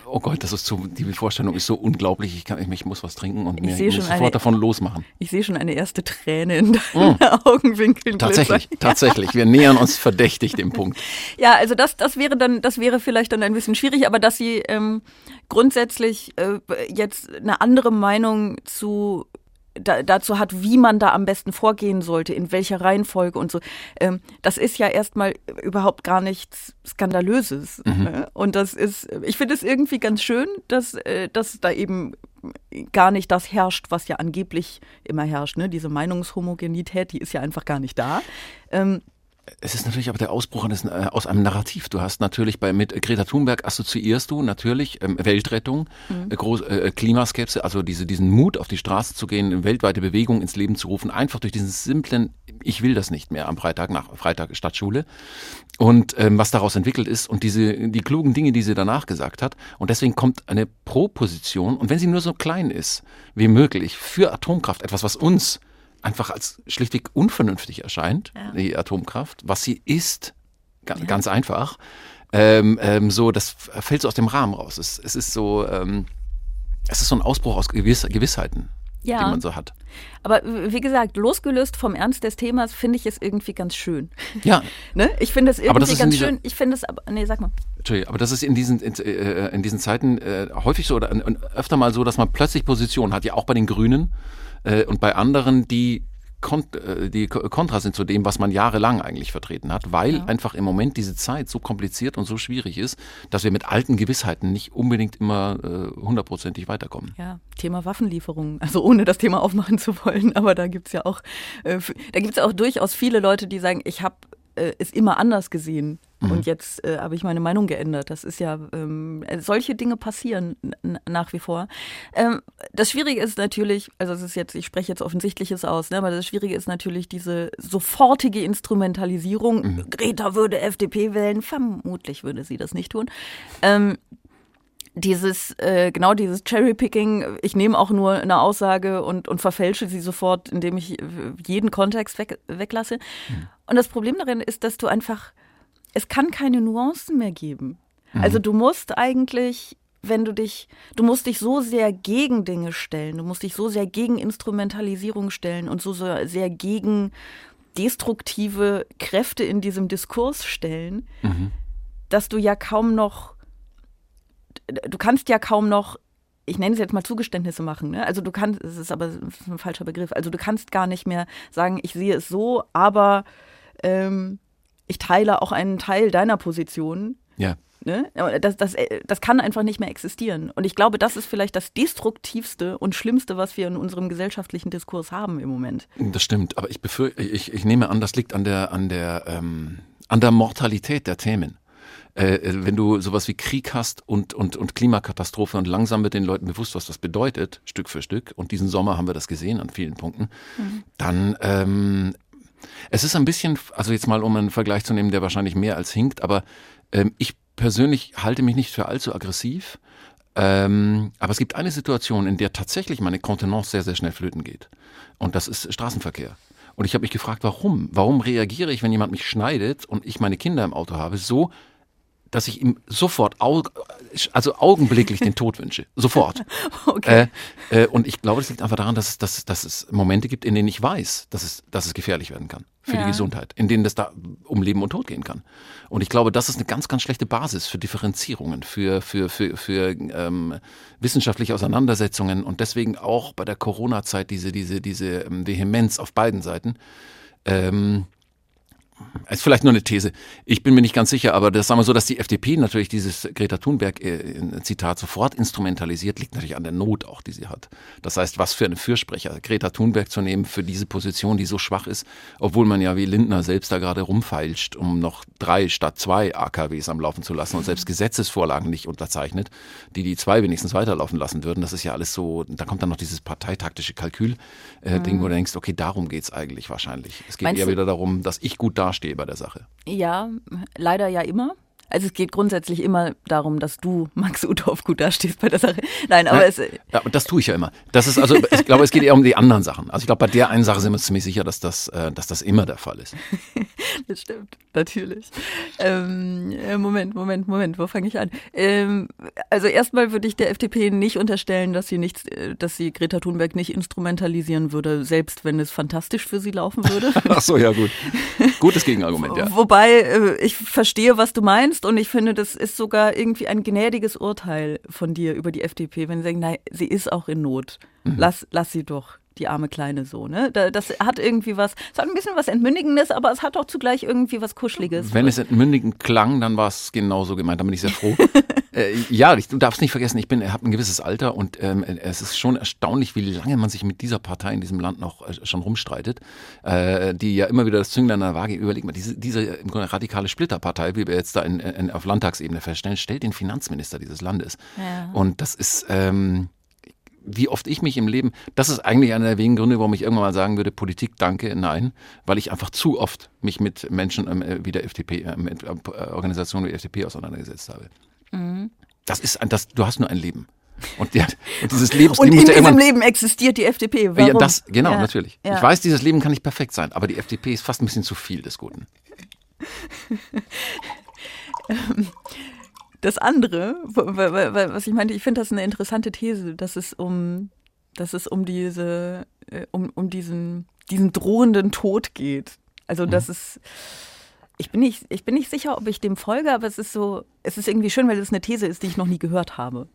Oh Gott, das ist so, die Vorstellung ist so unglaublich. Ich, kann, ich, ich muss was trinken und mir sofort eine- davon losmachen. Ich sehe schon eine erste Träne in deinen Augenwinkeln. Tatsächlich, glitzern. tatsächlich. Wir nähern uns verdächtig dem Punkt. Ja, also das, das wäre dann, das wäre vielleicht dann ein bisschen schwierig, aber dass sie ähm, grundsätzlich äh, jetzt eine andere Meinung zu da, dazu hat, wie man da am besten vorgehen sollte, in welcher Reihenfolge und so. Ähm, das ist ja erstmal überhaupt gar nichts Skandalöses. Mhm. Ne? Und das ist, ich finde es irgendwie ganz schön, dass, äh, dass da eben gar nicht das herrscht, was ja angeblich immer herrscht. Ne? Diese Meinungshomogenität, die ist ja einfach gar nicht da. Ähm, Es ist natürlich aber der Ausbruch eines, äh, aus einem Narrativ. Du hast natürlich bei mit Greta Thunberg assoziierst du natürlich ähm, Weltrettung, Mhm. äh, groß, äh, Klimaskepsis, also diese, diesen Mut auf die Straße zu gehen, weltweite Bewegung ins Leben zu rufen, einfach durch diesen simplen, ich will das nicht mehr am Freitag nach Freitag Stadtschule und ähm, was daraus entwickelt ist und diese die klugen Dinge, die sie danach gesagt hat und deswegen kommt eine Pro-Position und wenn sie nur so klein ist wie möglich für Atomkraft, etwas was uns einfach als schlichtweg unvernünftig erscheint, die Atomkraft, was sie ist, ganz, ganz einfach, ähm, ähm, so, das fällt so aus dem Rahmen raus. Es, es ist so, ähm, es ist so ein Ausbruch aus Gewiss, Gewissheiten, Ja. die man so hat. Aber wie gesagt, losgelöst vom Ernst des Themas finde ich es irgendwie ganz schön. Ja. ne? Ich finde es irgendwie ganz dieser- schön. Ich finde es aber, nee, sag mal. Entschuldigung, aber das ist in diesen, in, äh, in diesen Zeiten äh, häufig so oder äh, öfter mal so, dass man plötzlich Positionen hat, ja auch bei den Grünen äh, und bei anderen, die, kont äh, die ko- kontra sind zu dem, was man jahrelang eigentlich vertreten hat, weil Ja. einfach im Moment diese Zeit so kompliziert und so schwierig ist, dass wir mit alten Gewissheiten nicht unbedingt immer äh, hundertprozentig weiterkommen. Ja, Thema Waffenlieferungen. Also ohne das Thema aufmachen zu wollen, aber da gibt's ja auch, äh, da gibt's ja auch durchaus viele Leute, die sagen, ich habe äh, es immer anders gesehen Mhm. und jetzt äh, habe ich meine Meinung geändert. Das ist ja, ähm, äh, solche Dinge passieren nach wie vor. Ähm, das Schwierige ist natürlich, also es ist jetzt, ich spreche jetzt Offensichtliches aus, ne, aber das Schwierige ist natürlich diese sofortige Instrumentalisierung. Mhm. Greta würde FDP wählen, vermutlich würde sie das nicht tun. Ähm, dieses, äh, genau dieses Cherrypicking, ich nehme auch nur eine Aussage und, und verfälsche sie sofort, indem ich äh, jeden Kontext weg, weglasse. Und das Problem darin ist, dass du einfach, es kann keine Nuancen mehr geben. Mhm. Also du musst eigentlich, wenn du dich, du musst dich so sehr gegen Dinge stellen, du musst dich so sehr gegen Instrumentalisierung stellen und so sehr sehr gegen destruktive Kräfte in diesem Diskurs stellen, dass du ja kaum noch, du kannst ja kaum noch, ich nenne es jetzt mal Zugeständnisse machen. Ne? Also du kannst, es ist aber ein falscher Begriff. Also du kannst gar nicht mehr sagen, ich sehe es so, aber ähm, ich teile auch einen Teil deiner Position. Ja. Ne? Das, das, das kann einfach nicht mehr existieren. Und ich glaube, das ist vielleicht das Destruktivste und Schlimmste, was wir in unserem gesellschaftlichen Diskurs haben im Moment. Das stimmt, aber ich befürchte, ich, ich nehme an, das liegt an der, an der, ähm, an der Mortalität der Themen. Äh, wenn du sowas wie Krieg hast und, und, und Klimakatastrophe und langsam wird den Leuten bewusst, was das bedeutet, Stück für Stück, und diesen Sommer haben wir das gesehen an vielen Punkten, dann ähm, es ist ein bisschen, also jetzt mal um einen Vergleich zu nehmen, der wahrscheinlich mehr als hinkt, aber ähm, ich persönlich halte mich nicht für allzu aggressiv. Ähm, aber es gibt eine Situation, in der tatsächlich meine Kontenance sehr, sehr schnell flöten geht. Und das ist Straßenverkehr. Und ich habe mich gefragt, warum? Warum reagiere ich, wenn jemand mich schneidet und ich meine Kinder im Auto habe, so, dass ich ihm sofort, au also augenblicklich den Tod wünsche. Sofort. Okay. Äh, äh, und ich glaube, das liegt einfach daran, dass, es- dass, dass es Momente gibt, in denen ich weiß, dass es, dass es gefährlich werden kann für Ja. die Gesundheit, in denen das da um Leben und Tod gehen kann. Und ich glaube, das ist eine ganz, ganz schlechte Basis für Differenzierungen, für, für, für, für ähm, wissenschaftliche Auseinandersetzungen und deswegen auch bei der Corona-Zeit diese, diese, diese ähm, Vehemenz auf beiden Seiten. Ähm, ist vielleicht nur eine These. Ich bin mir nicht ganz sicher, aber das sagen wir so, dass die FDP natürlich dieses Greta Thunberg äh, Zitat sofort instrumentalisiert, liegt natürlich an der Not auch, die sie hat. Das heißt, was für eine Fürsprecher, Greta Thunberg zu nehmen für diese Position, die so schwach ist, obwohl man ja wie Lindner selbst da gerade rumfeilscht, um noch drei statt zwei AKWs am Laufen zu lassen und selbst Gesetzesvorlagen nicht unterzeichnet, die die zwei wenigstens weiterlaufen lassen würden. Das ist ja alles so, da kommt dann noch dieses parteitaktische Kalkül, äh, Mhm. wo du denkst, okay, darum geht's eigentlich wahrscheinlich. Es geht Meinst eher wieder darum, dass ich gut dastehe bei der Sache. Ja, leider ja immer. Also es geht grundsätzlich immer darum, dass du, Max Uthoff, gut dastehst bei der Sache. Nein, aber ja, es. Ja, und das tue ich ja immer. Das ist also, ich glaube, es geht eher um die anderen Sachen. Also ich glaube, bei der einen Sache sind wir uns ziemlich sicher, dass das, äh, dass das immer der Fall ist. das stimmt, natürlich. Ähm, Moment, Moment, Moment, wo fange ich an? Ähm, also erstmal würde ich der FDP nicht unterstellen, dass sie nichts, äh, dass sie Greta Thunberg nicht instrumentalisieren würde, selbst wenn es fantastisch für sie laufen würde. Ach so, ja gut. Gutes Gegenargument, ja. Wobei äh, ich verstehe, was du meinst und ich finde, das ist sogar irgendwie ein gnädiges Urteil von dir über die FDP, wenn sie sagen, nein, sie ist auch in Not. Mhm. Lass, lass sie doch die arme Kleine so, ne? Das hat irgendwie was, es hat ein bisschen was Entmündigendes, aber es hat auch zugleich irgendwie was Kuscheliges. Wenn es entmündigend klang, dann war es genauso gemeint, da bin ich sehr froh. äh, ja, ich, du darfst nicht vergessen, ich bin, habe ein gewisses Alter und ähm, es ist schon erstaunlich, wie lange man sich mit dieser Partei in diesem Land noch äh, schon rumstreitet, äh, die ja immer wieder das Zünglein an der Waage, überlegt diese, diese radikale Splitterpartei, wie wir jetzt da in, in, auf Landtagsebene feststellen, stellt den Finanzminister dieses Landes. Ja. Und das ist, ähm, wie oft ich mich im Leben, das ist eigentlich einer der wenigen Gründe, warum ich irgendwann mal sagen würde, Politik danke, nein, weil ich einfach zu oft mich mit Menschen ähm, wie der FDP, äh, mit äh, Organisationen wie der FDP auseinandergesetzt habe. Mhm. Das ist, das, du hast nur ein Leben. Und, ja, und dieses Lebensleben und in diesem Leben existiert die FDP. Warum? Ja, das, genau, ja, natürlich. Ja. Ich weiß, dieses Leben kann nicht perfekt sein, aber die FDP ist fast ein bisschen zu viel des Guten. Das andere, was ich meinte, ich finde das eine interessante These, dass es um, dass es um diese, äh, um, um diesen, diesen drohenden Tod geht. Also, mhm. dass es, ich bin nicht, ich bin nicht sicher, ob ich dem folge, aber es ist so, es ist irgendwie schön, weil es eine These ist, die ich noch nie gehört habe.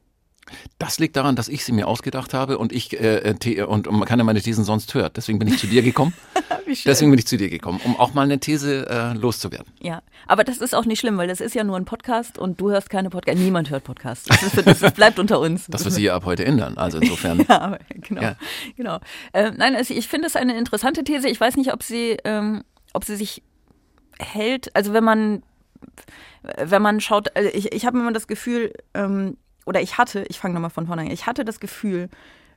Das liegt daran, dass ich sie mir ausgedacht habe und ich äh, äh und, und keiner meine Thesen sonst hört. Deswegen bin ich zu dir gekommen. Deswegen bin ich zu dir gekommen, um auch mal eine These äh, loszuwerden. Ja, aber das ist auch nicht schlimm, weil das ist ja nur ein Podcast und du hörst keine Podcast. Niemand hört Podcasts. Das, ist, das, das bleibt unter uns. Das wird sich ja ab heute ändern. Also insofern. ja, genau. Ja. genau. Äh, nein, also ich finde es eine interessante These. Ich weiß nicht, ob sie, ähm, ob sie sich hält. Also wenn man wenn man schaut, also ich, ich habe immer das Gefühl, ähm, oder ich hatte, ich fange nochmal von vorne an, ich hatte das Gefühl,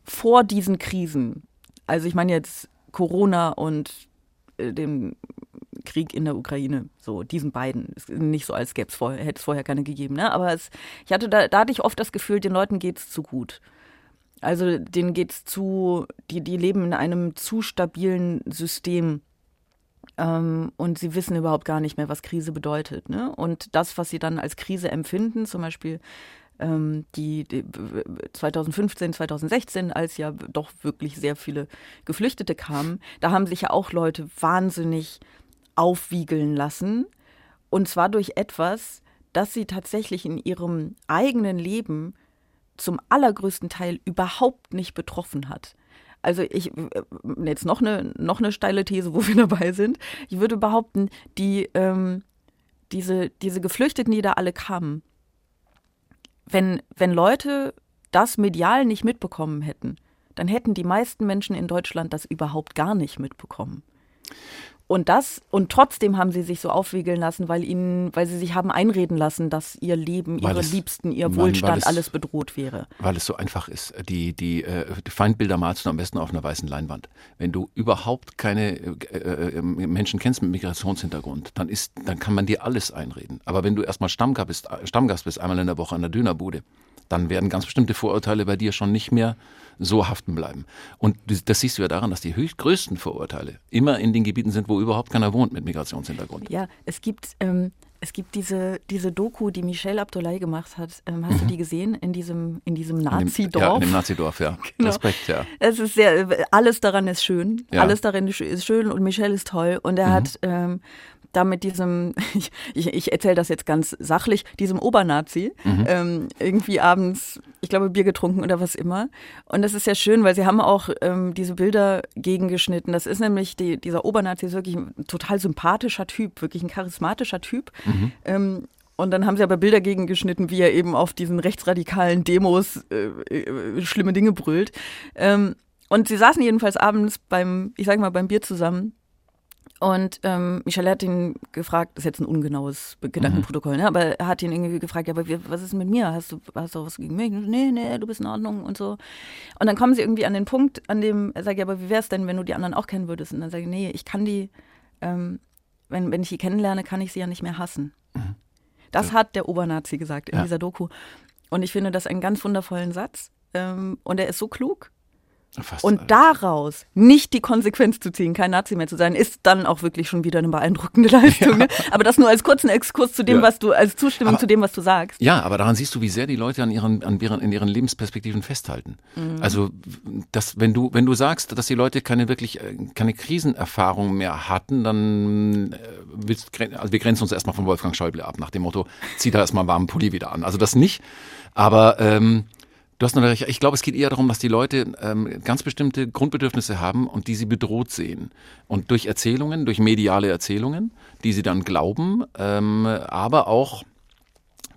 vor diesen Krisen, also ich meine jetzt Corona und äh, dem Krieg in der Ukraine, so diesen beiden, nicht so als vorher, hätte es vorher keine gegeben, ne? aber es, ich hatte da, da hatte ich oft das Gefühl, den Leuten geht es zu gut. Also denen geht es zu, die, die leben in einem zu stabilen System. Ähm, und sie wissen überhaupt gar nicht mehr, was Krise bedeutet. Ne? Und das, was sie dann als Krise empfinden, zum Beispiel die, die 2015, 2016, als ja doch wirklich sehr viele Geflüchtete kamen, da haben sich ja auch Leute wahnsinnig aufwiegeln lassen. Und zwar durch etwas, das sie tatsächlich in ihrem eigenen Leben zum allergrößten Teil überhaupt nicht betroffen hat. Also ich jetzt noch eine noch eine steile These, wo wir dabei sind. Ich würde behaupten, die ähm, diese diese Geflüchteten, die da alle kamen, wenn, wenn Leute das medial nicht mitbekommen hätten, dann hätten die meisten Menschen in Deutschland das überhaupt gar nicht mitbekommen. Und das, und trotzdem haben sie sich so aufwiegeln lassen, weil ihnen, weil sie sich haben einreden lassen, dass ihr Leben, ihre es, Liebsten, ihr Mann, Wohlstand, es, alles bedroht wäre. Weil es so einfach ist. Die, die, äh, die Feindbilder malst du am besten auf einer weißen Leinwand. Wenn du überhaupt keine äh, äh, Menschen kennst mit Migrationshintergrund, dann ist, dann kann man dir alles einreden. Aber wenn du erstmal Stammgast bist, Stammgast bist, einmal in der Woche an der Dönerbude, dann werden ganz bestimmte Vorurteile bei dir schon nicht mehr so haften bleiben. Und das siehst du ja daran, dass die größten Vorurteile immer in den Gebieten sind, wo überhaupt keiner wohnt mit Migrationshintergrund. Ja, es gibt, ähm, es gibt diese, diese Doku, die Michelle Abdullahi gemacht hat. Ähm, hast mhm. du die gesehen? In diesem, in diesem Nazi-Dorf? Ja, in dem Nazi-Dorf, ja. genau. Respekt, ja. Es ist sehr, alles daran ist schön. Ja. Alles darin ist schön und Michelle ist toll. Und er mhm. hat ähm, da mit diesem, ich, ich, erzähle das jetzt ganz sachlich, diesem Obernazi mhm. ähm, irgendwie abends, ich glaube, Bier getrunken oder was immer. Und das ist ja schön, weil sie haben auch ähm, diese Bilder gegengeschnitten. Das ist nämlich, die, dieser Obernazi ist wirklich ein total sympathischer Typ, wirklich ein charismatischer Typ. Mhm. Ähm, und dann haben sie aber Bilder gegengeschnitten, wie er eben auf diesen rechtsradikalen Demos äh, äh, schlimme Dinge brüllt. Ähm, und sie saßen jedenfalls abends beim, ich sag mal, beim Bier zusammen und ähm, Michelle hat ihn gefragt, das ist jetzt ein ungenaues Gedankenprotokoll, mhm. ne? aber er hat ihn irgendwie gefragt, ja, aber wie, was ist mit mir? Hast du, hast du was gegen mich? Nee, nee, du bist in Ordnung und so. Und dann kommen sie irgendwie an den Punkt, an dem er sagt, ja, aber wie wäre es denn, wenn du die anderen auch kennen würdest? Und dann sage ich, nee, ich kann die, ähm, wenn, wenn ich die kennenlerne, kann ich sie ja nicht mehr hassen. Mhm. Das hat der Obernazi gesagt in Ja. dieser Doku. Und ich finde das einen ganz wundervollen Satz. Ähm, und er ist so klug. Fast Und daraus nicht die Konsequenz zu ziehen, kein Nazi mehr zu sein, ist dann auch wirklich schon wieder eine beeindruckende Leistung. Ne? Aber das nur als kurzen Exkurs zu dem, Ja. was du, als Zustimmung Aber- zu dem, was du sagst. Ja, aber daran siehst du, wie sehr die Leute an ihren, an ihren, in ihren Lebensperspektiven festhalten. Mhm. Also, das, wenn du, wenn du sagst, dass die Leute keine wirklich, äh, keine Krisenerfahrung mehr hatten, dann äh, willst, also wir grenzen uns erstmal von Wolfgang Schäuble ab, nach dem Motto, zieh da erstmal einen warmen Pulli wieder an. Also das nicht. Aber ähm, du hast noch recht, ich glaube, es geht eher darum, dass die Leute ähm, ganz bestimmte Grundbedürfnisse haben und die sie bedroht sehen. Und durch Erzählungen, durch mediale Erzählungen, die sie dann glauben, ähm, aber auch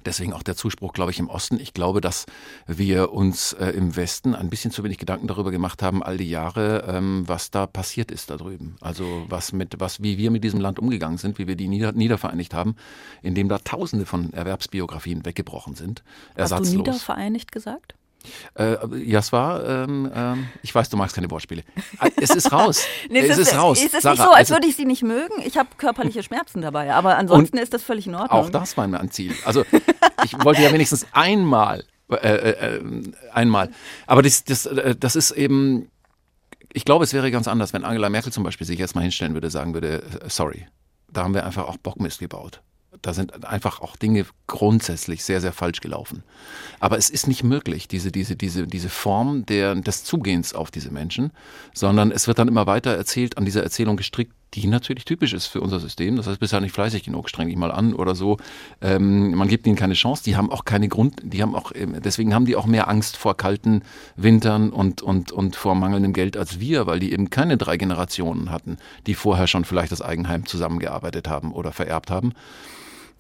Deswegen auch der Zuspruch, glaube ich, im Osten. Ich glaube, dass wir uns äh, im Westen ein bisschen zu wenig Gedanken darüber gemacht haben, all die Jahre, ähm, was da passiert ist da drüben. Also was mit, was, wie wir mit diesem Land umgegangen sind, wie wir die nieder, niedervereinigt haben, indem da Tausende von Erwerbsbiografien weggebrochen sind. Hast du Ersatzlos. niedervereinigt gesagt? Äh, ja, es war, ähm, ähm, ich weiß, du magst keine Wortspiele. Ah, Es ist raus. Nee, es ist, raus. Es ist Sarah, nicht so, als also- würde ich sie nicht mögen. Ich habe körperliche Schmerzen dabei. Aber ansonsten ist das völlig in Ordnung. Auch das war mein Ziel. Also ich wollte ja wenigstens einmal, äh, äh, äh, einmal. Aber das, das, äh, das ist eben, ich glaube, es wäre ganz anders, wenn Angela Merkel zum Beispiel sich jetzt mal hinstellen würde, sagen würde, äh, sorry, da haben wir einfach auch Bockmist gebaut. Da sind einfach auch Dinge grundsätzlich sehr, sehr falsch gelaufen. Aber es ist nicht möglich, diese, diese, diese, diese Form der, des Zugehens auf diese Menschen, sondern es wird dann immer weiter erzählt, an dieser Erzählung gestrickt, die natürlich typisch ist für unser System. Das heißt, bisher nicht fleißig genug, streng dich mal an oder so. Ähm, man gibt ihnen keine Chance. Die haben auch keine Grund, die haben auch, ähm, deswegen haben die auch mehr Angst vor kalten Wintern und, und, und vor mangelndem Geld als wir, weil die eben keine drei Generationen hatten, die vorher schon vielleicht das Eigenheim zusammengearbeitet haben oder vererbt haben.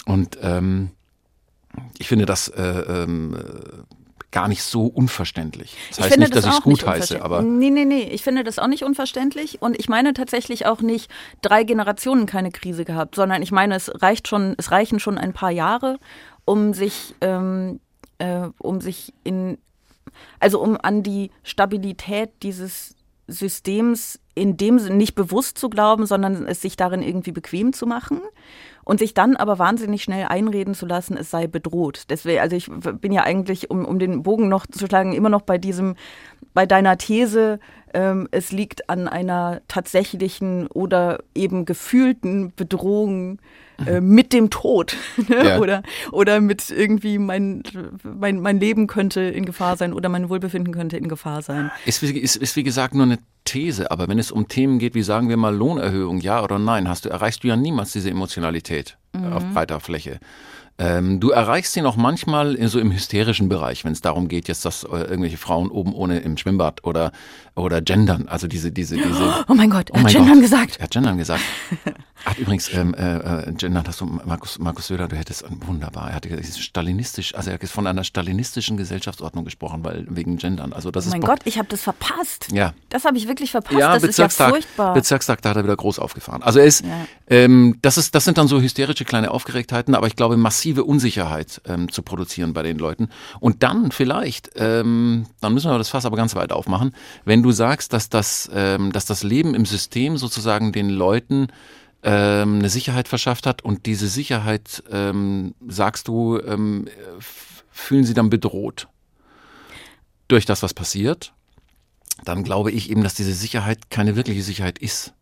Und ähm, ich finde das äh, ähm, äh, gar nicht so unverständlich. Das Ich heißt nicht, dass ich es gut heiße, aber Nee, nee, nee. Ich finde das auch nicht unverständlich. Und ich meine tatsächlich auch nicht drei Generationen keine Krise gehabt, sondern ich meine, es reicht schon, es reichen schon ein paar Jahre, um sich, ähm, äh, um sich in, also um an die Stabilität dieses Systems in dem Sinne nicht bewusst zu glauben, sondern es sich darin irgendwie bequem zu machen und sich dann aber wahnsinnig schnell einreden zu lassen, es sei bedroht. Deswegen, also ich bin ja eigentlich, um, um den Bogen noch zu schlagen, immer noch bei diesem, bei deiner These, ähm, es liegt an einer tatsächlichen oder eben gefühlten Bedrohung äh, mit dem Tod ne? Ja. oder, oder mit irgendwie mein, mein, mein Leben könnte in Gefahr sein oder mein Wohlbefinden könnte in Gefahr sein. Ist, wie- ist, ist wie gesagt nur eine These, aber wenn es um Themen geht, wie sagen wir mal Lohnerhöhung, ja oder nein, hast du, erreichst du ja niemals diese Emotionalität Mhm. auf breiter Fläche. Ähm, du erreichst sie noch manchmal in, so im hysterischen Bereich, wenn es darum geht, jetzt, dass äh, irgendwelche Frauen oben ohne im Schwimmbad oder, oder gendern, also diese, diese, diese. Oh mein Gott, er Oh hat mein Gendern Gott. gesagt. Er hat gendern gesagt. Hat übrigens, ähm, äh, äh, gendern hast du, Markus, Markus Söder, du hättest, wunderbar, er hat gesagt, es ist stalinistisch, also er hat von einer stalinistischen Gesellschaftsordnung gesprochen, weil wegen gendern, also das Oh ist mein Gott, ich habe das verpasst. Ja. Das habe ich wirklich verpasst. Ja, das ist ja Bezirkstag, furchtbar. Bezirkstag, da hat er wieder groß aufgefahren. Also er ist, Ja. ähm, das ist, das sind dann so hysterische kleine Aufgeregtheiten, aber ich glaube massive Unsicherheit ähm, zu produzieren bei den Leuten. Und dann vielleicht, ähm, dann müssen wir das Fass aber ganz weit aufmachen, wenn du sagst, dass das, ähm, dass das Leben im System sozusagen den Leuten ähm, eine Sicherheit verschafft hat und diese Sicherheit, ähm, sagst du, ähm, fühlen sie dann bedroht durch das, was passiert dann glaube ich eben, dass diese Sicherheit keine wirkliche Sicherheit ist.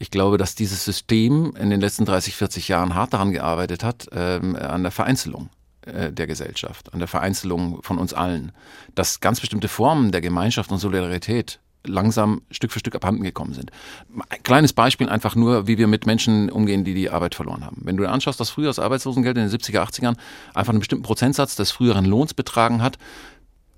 Ich glaube, dass dieses System in den letzten 30, 40 Jahren hart daran gearbeitet hat, ähm, an der Vereinzelung äh, der Gesellschaft, an der Vereinzelung von uns allen, dass ganz bestimmte Formen der Gemeinschaft und Solidarität langsam Stück für Stück abhanden gekommen sind. Ein kleines Beispiel einfach nur, wie wir mit Menschen umgehen, die die Arbeit verloren haben. Wenn du dir anschaust, dass früher das Arbeitslosengeld in den 70er, 80ern einfach einen bestimmten Prozentsatz des früheren Lohns betragen hat,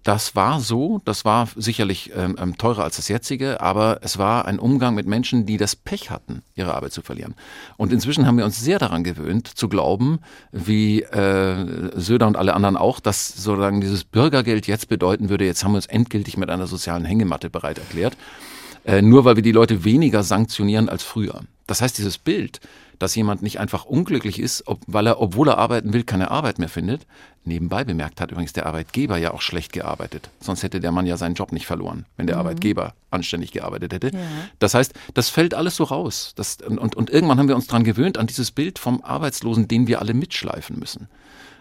das war so, das war sicherlich ähm, ähm, teurer als das jetzige, aber es war ein Umgang mit Menschen, die das Pech hatten, ihre Arbeit zu verlieren. Und inzwischen haben wir uns sehr daran gewöhnt, zu glauben, wie äh, Söder und alle anderen auch, dass sozusagen dieses Bürgergeld jetzt bedeuten würde, jetzt haben wir uns endgültig mit einer sozialen Hängematte bereit erklärt, äh, nur weil wir die Leute weniger sanktionieren als früher. Das heißt, dieses Bild, dass jemand nicht einfach unglücklich ist, ob, weil er, obwohl er arbeiten will, keine Arbeit mehr findet. Nebenbei bemerkt hat übrigens der Arbeitgeber ja auch schlecht gearbeitet. Sonst hätte der Mann ja seinen Job nicht verloren, wenn der mhm. Arbeitgeber anständig gearbeitet hätte. Ja. Das heißt, das fällt alles so raus. Das, und, und, irgendwann haben wir uns daran gewöhnt, an dieses Bild vom Arbeitslosen, den wir alle mitschleifen müssen.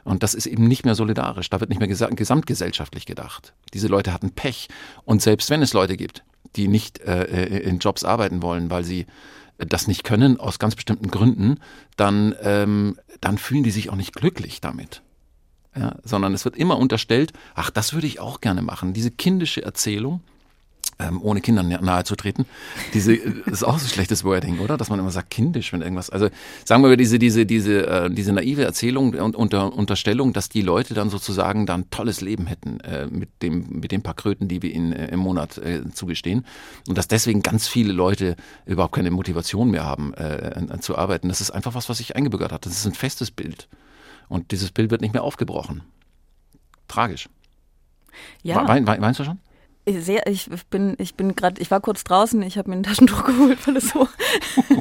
Und das ist eben nicht mehr solidarisch. Da wird nicht mehr gesamtgesellschaftlich gedacht. Diese Leute hatten Pech. Und selbst wenn es Leute gibt, die nicht äh, äh in Jobs arbeiten wollen, weil sie das nicht können aus ganz bestimmten Gründen, dann, ähm, dann fühlen die sich auch nicht glücklich damit. Ja, sondern es wird immer unterstellt, ach, das würde ich auch gerne machen. Diese kindische Erzählung, ähm, ohne Kindern nahe zu treten. Diese ist auch so schlechtes Wording, oder? Dass man immer sagt kindisch, wenn irgendwas. Also sagen wir mal diese diese diese äh, diese naive Erzählung und unter Unterstellung, dass die Leute dann sozusagen dann tolles Leben hätten äh, mit dem mit den paar Kröten, die wir ihnen äh, im Monat äh, zugestehen und dass deswegen ganz viele Leute überhaupt keine Motivation mehr haben äh, zu arbeiten. Das ist einfach was, was sich eingebürgert hat. Das ist ein festes Bild und dieses Bild wird nicht mehr aufgebrochen. Tragisch. Ja. We we meinst du schon? Sehr, ich bin, ich bin gerade, ich war kurz draußen, ich habe mir ein Taschentuch geholt, weil es so,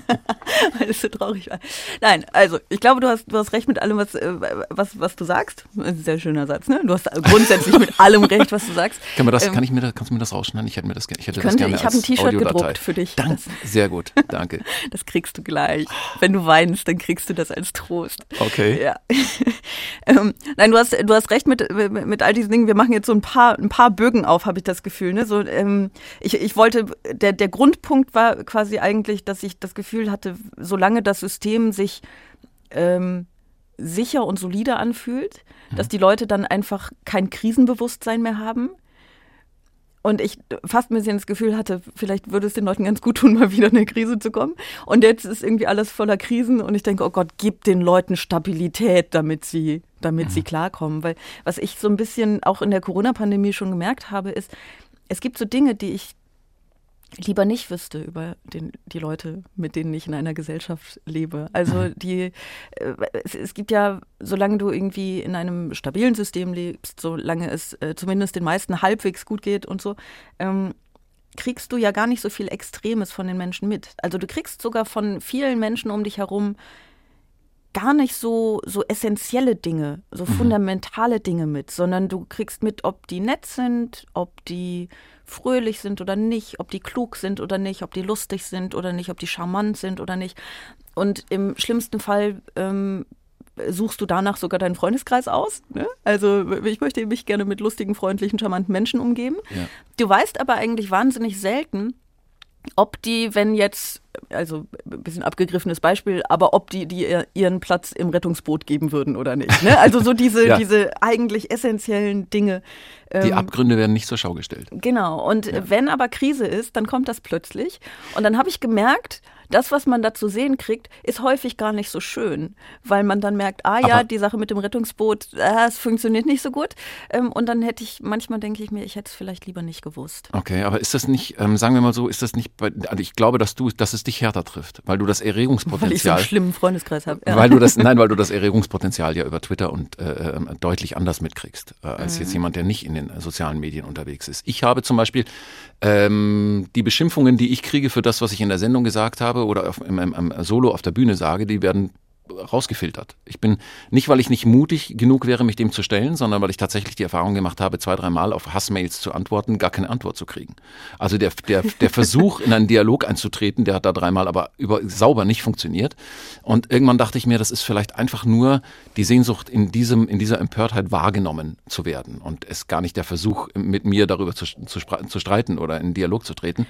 weil es so traurig war. Nein, also ich glaube, du hast, du hast recht mit allem, was, äh, was, was du sagst. Ein sehr schöner Satz, ne? Du hast grundsätzlich mit allem recht, was du sagst. Kann man das, ähm, kann ich mir das, kannst du mir das rausschneiden? Ich hätte mir das, ich hätte könnte, das gerne Ich habe ein T-Shirt gedruckt für dich. Danke, sehr gut, danke. das kriegst du gleich. Wenn du weinst, dann kriegst du das als Trost. Okay. Ja. ähm, nein, du hast, du hast recht mit, mit, mit all diesen Dingen. Wir machen jetzt so ein paar, ein paar Bögen auf, habe ich das Gefühl. Gefühl. Ne? So, ähm, ich, ich wollte, der, der Grundpunkt war quasi eigentlich, dass ich das Gefühl hatte, solange das System sich ähm, sicher und solide anfühlt, mhm. dass die Leute dann einfach kein Krisenbewusstsein mehr haben. Und ich fast ein bisschen das Gefühl hatte, vielleicht würde es den Leuten ganz gut tun, mal wieder in eine Krise zu kommen. Und jetzt ist irgendwie alles voller Krisen und ich denke, oh Gott, gib den Leuten Stabilität, damit sie, damit mhm. sie klarkommen. Weil was ich so ein bisschen auch in der Corona-Pandemie schon gemerkt habe, ist, es gibt so Dinge, die ich lieber nicht wüsste über den, die Leute, mit denen ich in einer Gesellschaft lebe. Also mhm. die, äh, es, es, gibt ja, solange du irgendwie in einem stabilen System lebst, solange es äh, zumindest den meisten halbwegs gut geht und so, ähm, kriegst du ja gar nicht so viel Extremes von den Menschen mit. Also du kriegst sogar von vielen Menschen um dich herum gar nicht so, so essentielle Dinge, so mhm. fundamentale Dinge mit, sondern du kriegst mit, ob die nett sind, ob die fröhlich sind oder nicht, ob die klug sind oder nicht, ob die lustig sind oder nicht, ob die charmant sind oder nicht. Und im schlimmsten Fall ähm, suchst du danach sogar deinen Freundeskreis aus. Ne? Also ich möchte mich gerne mit lustigen, freundlichen, charmanten Menschen umgeben. Ja. Du weißt aber eigentlich wahnsinnig selten, ob die, wenn jetzt, also ein bisschen abgegriffenes Beispiel, aber ob die, die ihren Platz im Rettungsboot geben würden oder nicht. Ne? Also so diese, ja. diese eigentlich essentiellen Dinge. Die ähm, Abgründe werden nicht zur Schau gestellt. Genau. Und ja. wenn aber Krise ist, dann kommt das plötzlich. Und dann habe ich gemerkt, das, was man da zu sehen kriegt, ist häufig gar nicht so schön, weil man dann merkt, ah ja, Aber die Sache mit dem Rettungsboot, äh, es funktioniert nicht so gut. Ähm, und dann hätte ich, manchmal denke ich mir, ich hätte es vielleicht lieber nicht gewusst. Okay, aber ist das nicht, ähm, sagen wir mal so, ist das nicht, bei, also ich glaube, dass du, dass es dich härter trifft, weil du das Erregungspotenzial. Weil ich so einen schlimmen Freundeskreis habe. Ja. Weil du das, nein, weil du das Erregungspotenzial ja über Twitter und äh, ähm, deutlich anders mitkriegst, äh, als mhm. jetzt jemand, der nicht in den sozialen Medien unterwegs ist. Ich habe zum Beispiel ähm, die Beschimpfungen, die ich kriege für das, was ich in der Sendung gesagt habe oder auf, im, im, im Solo auf der Bühne sage, die werden rausgefiltert. Ich bin nicht, weil ich nicht mutig genug wäre, mich dem zu stellen, sondern weil ich tatsächlich die Erfahrung gemacht habe, zwei, dreimal auf Hassmails zu antworten, gar keine Antwort zu kriegen. Also der, der, der Versuch, in einen Dialog einzutreten, der hat da dreimal aber über, sauber nicht funktioniert. Und irgendwann dachte ich mir, das ist vielleicht einfach nur die Sehnsucht, in diesem, in dieser Empörtheit wahrgenommen zu werden und es gar nicht der Versuch, mit mir darüber zu, zu, zu streiten oder in Dialog zu treten.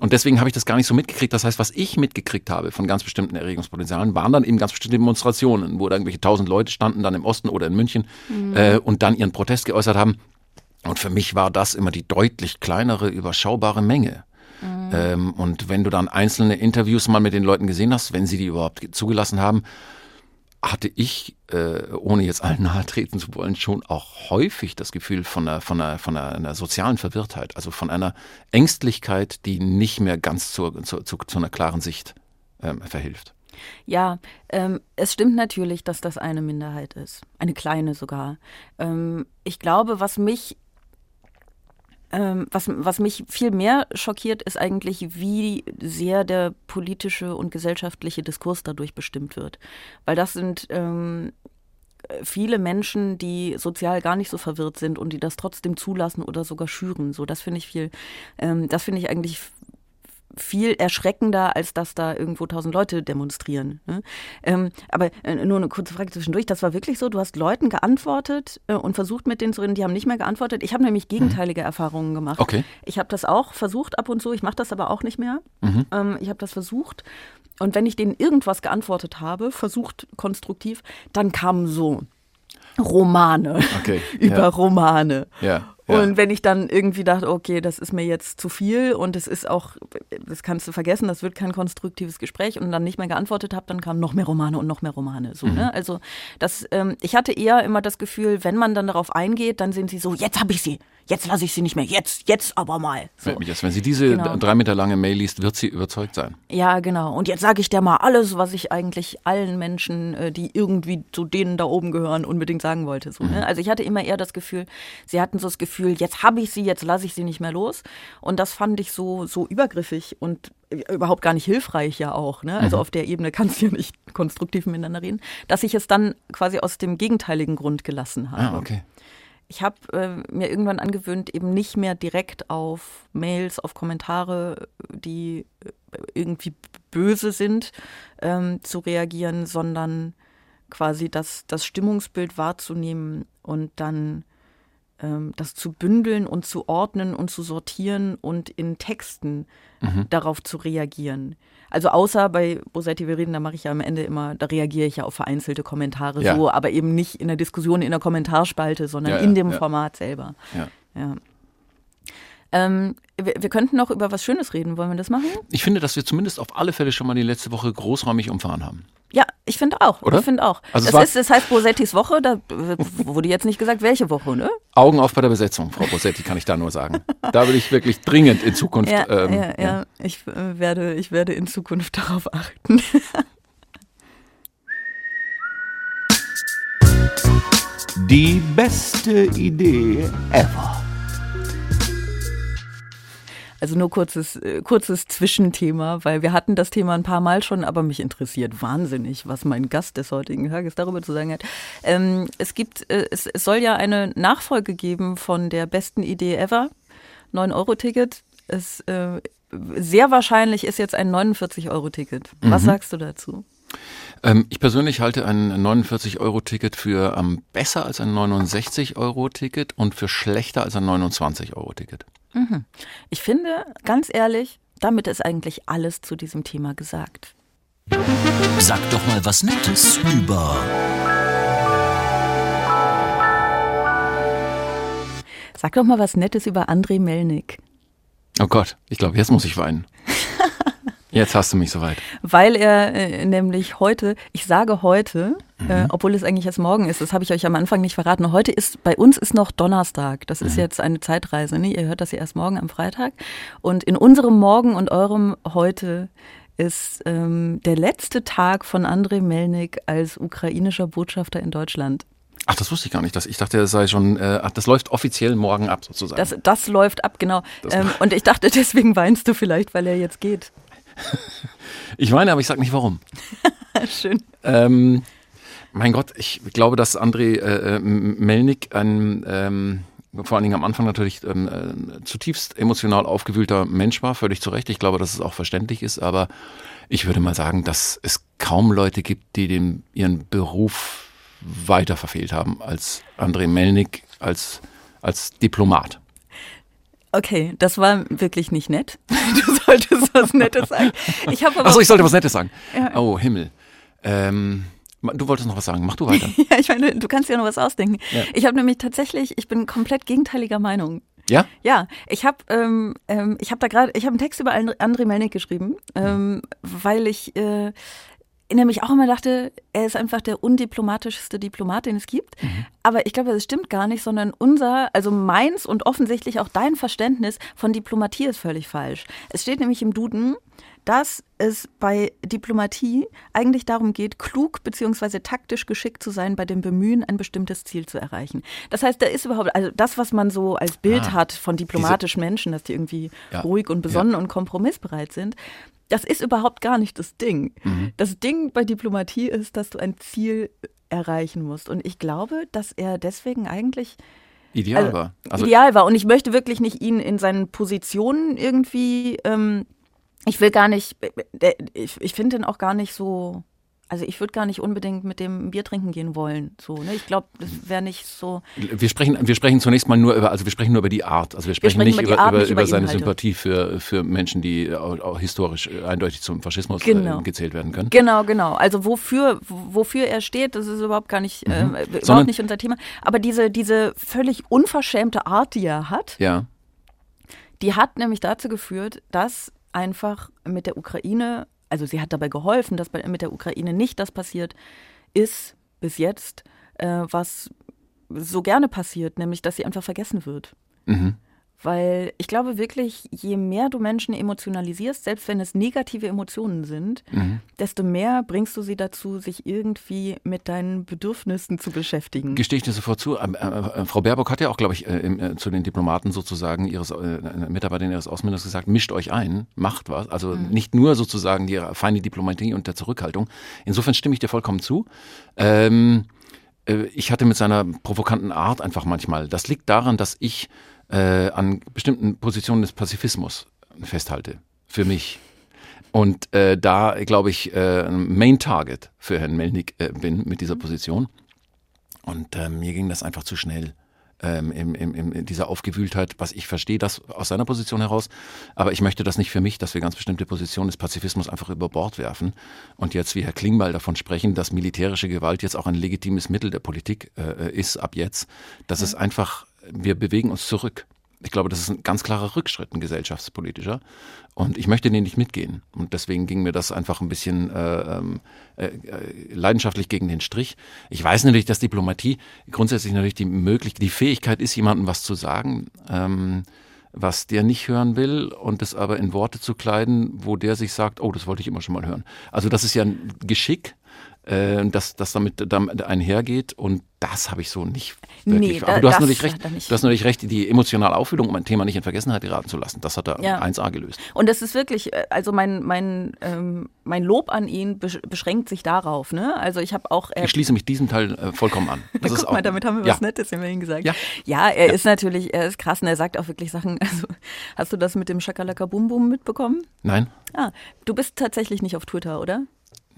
Und deswegen habe ich das gar nicht so mitgekriegt. Das heißt, was ich mitgekriegt habe von ganz bestimmten Erregungspotenzialen, waren dann eben ganz bestimmte Demonstrationen, wo da irgendwelche tausend Leute standen, dann im Osten oder in München mhm. äh, und dann ihren Protest geäußert haben. Und für mich war das immer die deutlich kleinere, überschaubare Menge. Mhm. Ähm, und wenn du dann einzelne Interviews mal mit den Leuten gesehen hast, wenn sie die überhaupt zugelassen haben, hatte ich, äh, ohne jetzt allen nahe treten zu wollen, schon auch häufig das Gefühl von einer, von, einer, von einer, einer sozialen Verwirrtheit, also von einer Ängstlichkeit, die nicht mehr ganz zur, zur, zu, zu einer klaren Sicht ähm, verhilft. Ja, ähm, es stimmt natürlich, dass das eine Minderheit ist, eine kleine sogar. Ähm, ich glaube, was mich Ähm, was, was mich viel mehr schockiert, ist eigentlich, wie sehr der politische und gesellschaftliche Diskurs dadurch bestimmt wird. Weil das sind ähm, viele Menschen, die sozial gar nicht so verwirrt sind und die das trotzdem zulassen oder sogar schüren. So, das finde ich viel, ähm, das finde ich eigentlich viel erschreckender, als dass da irgendwo tausend Leute demonstrieren. Ne? Ähm, aber äh, nur eine kurze Frage zwischendurch. Das war wirklich so, du hast Leuten geantwortet äh, und versucht mit denen zu reden, die haben nicht mehr geantwortet. Ich habe nämlich mhm. gegenteilige mhm. Erfahrungen gemacht. Okay. Ich habe das auch versucht ab und zu, ich mache das aber auch nicht mehr. Mhm. Ähm, ich habe das versucht. Und wenn ich denen irgendwas geantwortet habe, versucht konstruktiv, dann kamen so Romane okay. über ja. Romane. Ja. Und wenn ich dann irgendwie dachte, okay, das ist mir jetzt zu viel und es ist auch, das kannst du vergessen, das wird kein konstruktives Gespräch und dann nicht mehr geantwortet habe, dann kamen noch mehr Romane und noch mehr Romane. So, mhm. ne? Also das, ähm, ich hatte eher immer das Gefühl, wenn man dann darauf eingeht, dann sind sie so, jetzt habe ich sie, jetzt lasse ich sie nicht mehr, jetzt, jetzt aber mal. So. Wenn sie diese genau. drei Meter lange Mail liest, wird sie überzeugt sein. Ja, genau. Und jetzt sage ich dir mal alles, was ich eigentlich allen Menschen, äh, die irgendwie zu denen da oben gehören, unbedingt sagen wollte. So, ne? mhm. ne? Also ich hatte immer eher das Gefühl, sie hatten so das Gefühl, Gefühl, jetzt habe ich sie, jetzt lasse ich sie nicht mehr los. Und das fand ich so, so übergriffig und überhaupt gar nicht hilfreich ja auch. Ne? Also mhm. auf der Ebene kannst du ja nicht konstruktiv miteinander reden, dass ich es dann quasi aus dem gegenteiligen Grund gelassen habe. Ah, okay. Ich habe äh, mir irgendwann angewöhnt, eben nicht mehr direkt auf Mails, auf Kommentare, die äh, irgendwie böse sind, ähm, zu reagieren, sondern quasi das, das Stimmungsbild wahrzunehmen und dann das zu bündeln und zu ordnen und zu sortieren und in Texten mhm. darauf zu reagieren. Also außer bei Bosetti wir reden, da mache ich ja am Ende immer, da reagiere ich ja auf vereinzelte Kommentare ja. so, aber eben nicht in der Diskussion in der Kommentarspalte, sondern ja, in dem. Format selber. Ja. Ähm, wir, wir, könnten noch über was Schönes reden. Wollen wir das machen? Ich finde, dass wir zumindest auf alle Fälle schon mal die letzte Woche großräumig umfahren haben. Ja, ich finde auch. Oder? Ich finde auch. Also es, es, ist, es heißt Bosettis Woche, da wurde jetzt nicht gesagt, welche Woche, ne? Augen auf bei der Besetzung, Frau Bosetti, kann ich da nur sagen. Da will ich wirklich dringend in Zukunft. Ja, ähm, ja, ja. ja. Ich, äh, werde, ich werde in Zukunft darauf achten. Die beste Idee ever. Also nur kurzes, äh, kurzes Zwischenthema, weil wir hatten das Thema ein paar Mal schon, aber mich interessiert wahnsinnig, was mein Gast des heutigen Tages darüber zu sagen hat. Ähm, es gibt, äh, es, es soll ja eine Nachfolge geben von der besten Idee ever, 9-Euro-Ticket. Es äh, sehr wahrscheinlich ist jetzt ein 49-Euro-Ticket. Was mhm. sagst du dazu? Ähm, ich persönlich halte ein 49-Euro-Ticket für ähm, besser als ein 69-Euro-Ticket und für schlechter als ein 29-Euro-Ticket. Mhm. Ich finde, ganz ehrlich, damit ist eigentlich alles zu diesem Thema gesagt. Sag doch mal was Nettes über. Sag doch mal was Nettes über André Melnik. Oh Gott, ich glaube, jetzt muss ich weinen. Jetzt hast du mich soweit. Weil er äh, nämlich heute, ich sage heute, mhm. äh, obwohl es eigentlich erst morgen ist, das habe ich euch am Anfang nicht verraten. Heute ist, bei uns ist noch Donnerstag. Das mhm. ist jetzt eine Zeitreise. Ne? Ihr hört das ja erst morgen am Freitag. Und in unserem Morgen und eurem heute ist ähm, der letzte Tag von Andrei Melnik als ukrainischer Botschafter in Deutschland. Ach, das wusste ich gar nicht. Das, ich dachte, das sei schon, äh, das läuft offiziell morgen ab sozusagen. Das, das läuft ab, genau. Ähm, und ich dachte, deswegen weinst du vielleicht, weil er jetzt geht. Ich meine, aber ich sage nicht warum. Schön. Ähm, mein Gott, ich glaube, dass André äh, äh, Melnik ein, ähm, vor allen Dingen am Anfang natürlich ähm, äh, zutiefst emotional aufgewühlter Mensch war, völlig zu Recht. Ich glaube, dass es auch verständlich ist, aber ich würde mal sagen, dass es kaum Leute gibt, die den, ihren Beruf weiter verfehlt haben als André Melnik als, als Diplomat. Okay, das war wirklich nicht nett. Du solltest was Nettes sagen. Ich Achso, ich sollte was Nettes sagen. Ja. Oh, Himmel. Ähm, du wolltest noch was sagen. Mach du weiter. ja, ich meine, du kannst dir noch was ausdenken. Ja. Ich habe nämlich tatsächlich, ich bin komplett gegenteiliger Meinung. Ja? Ja, ich habe ähm, ähm, ich habe da gerade, ich habe einen Text über André Melnik geschrieben, ähm, weil ich äh, nämlich auch immer dachte, er ist einfach der undiplomatischste Diplomat, den es gibt. Mhm. Aber ich glaube, das stimmt gar nicht, sondern unser, also meins und offensichtlich auch dein Verständnis von Diplomatie ist völlig falsch. Es steht nämlich im Duden, dass es bei Diplomatie eigentlich darum geht, klug bzw. taktisch geschickt zu sein bei dem Bemühen, ein bestimmtes Ziel zu erreichen. Das heißt, da ist überhaupt, also das, was man so als Bild ah, hat von diplomatischen diese, Menschen, dass die irgendwie ja, ruhig und besonnen ja. und kompromissbereit sind, das ist überhaupt gar nicht das Ding. Mhm. Das Ding bei Diplomatie ist, dass du ein Ziel erreichen musst. Und ich glaube, dass er deswegen eigentlich ideal also, war. Also ideal war. Und ich möchte wirklich nicht ihn in seinen Positionen irgendwie, ähm, ich will gar nicht, äh, ich, ich finde ihn auch gar nicht so also ich würde gar nicht unbedingt mit dem Bier trinken gehen wollen. So, ne? Ich glaube, das wäre nicht so. Wir sprechen, wir sprechen zunächst mal nur über, also wir sprechen nur über die Art. Also wir sprechen, wir sprechen nicht über, Art, über, nicht über, seine Inhalte. Sympathie für, für Menschen, die auch, auch historisch eindeutig zum Faschismus äh, genau. äh, gezählt werden können. Genau, genau. Also wofür, wofür er steht, das ist überhaupt gar nicht, mhm. äh, überhaupt Sondern, nicht unser Thema. Aber diese, diese völlig unverschämte Art, die er hat, ja. die hat nämlich dazu geführt, dass einfach mit der Ukraine also sie hat dabei geholfen, dass mit der Ukraine nicht das passiert ist bis jetzt, äh, was so gerne passiert, nämlich dass sie einfach vergessen wird. Mhm. Weil ich glaube wirklich, je mehr du Menschen emotionalisierst, selbst wenn es negative Emotionen sind, mhm. desto mehr bringst du sie dazu, sich irgendwie mit deinen Bedürfnissen zu beschäftigen. Gestehe ich dir sofort zu. Ähm, äh, äh, Frau Baerbock hat ja auch, glaube ich, äh, äh, zu den Diplomaten sozusagen, ihres äh, Mitarbeitern ihres Außenministers gesagt, mischt euch ein, macht was. Also mhm. nicht nur sozusagen die feine Diplomatie und der Zurückhaltung. Insofern stimme ich dir vollkommen zu. Ähm, äh, ich hatte mit seiner provokanten Art einfach manchmal. Das liegt daran, dass ich äh, an bestimmten Positionen des Pazifismus festhalte. Für mich. Und äh, da, glaube ich, äh, Main Target für Herrn Melnik äh, bin mit dieser Position. Und äh, mir ging das einfach zu schnell. Ähm, in, in, in dieser Aufgewühltheit, was ich verstehe, das aus seiner Position heraus, aber ich möchte das nicht für mich, dass wir ganz bestimmte Positionen des Pazifismus einfach über Bord werfen und jetzt wie Herr Klingbeil davon sprechen, dass militärische Gewalt jetzt auch ein legitimes Mittel der Politik äh, ist ab jetzt. Das ja. ist einfach wir bewegen uns zurück. Ich glaube, das ist ein ganz klarer Rückschritt, ein gesellschaftspolitischer. Und ich möchte den nicht mitgehen. Und deswegen ging mir das einfach ein bisschen äh, ähm, äh, leidenschaftlich gegen den Strich. Ich weiß natürlich, dass Diplomatie grundsätzlich natürlich die Möglichkeit, die Fähigkeit ist, jemandem was zu sagen, ähm, was der nicht hören will und das aber in Worte zu kleiden, wo der sich sagt, oh, das wollte ich immer schon mal hören. Also das ist ja ein Geschick, äh, das, das damit, damit einhergeht. Und das habe ich so nicht wirklich. Nee, Aber du hast natürlich recht, du hast natürlich recht, die emotionale Auffüllung, um ein Thema nicht in Vergessenheit geraten zu lassen, das hat er ja. 1a gelöst. Und das ist wirklich, äh, also mein, mein, ähm, mein Lob an ihn beschränkt sich darauf. Ne? Also ich habe auch. Äh, ich schließe mich diesem Teil äh, vollkommen an. Das Guck ist auch, mal, damit haben wir ja. was Nettes immerhin gesagt. Ja, ja er ja. ist natürlich, er ist krass und er sagt auch wirklich Sachen. Also hast du das mit dem Schakalaka Bum Bum mitbekommen? Nein. Ah, du bist tatsächlich nicht auf Twitter, oder?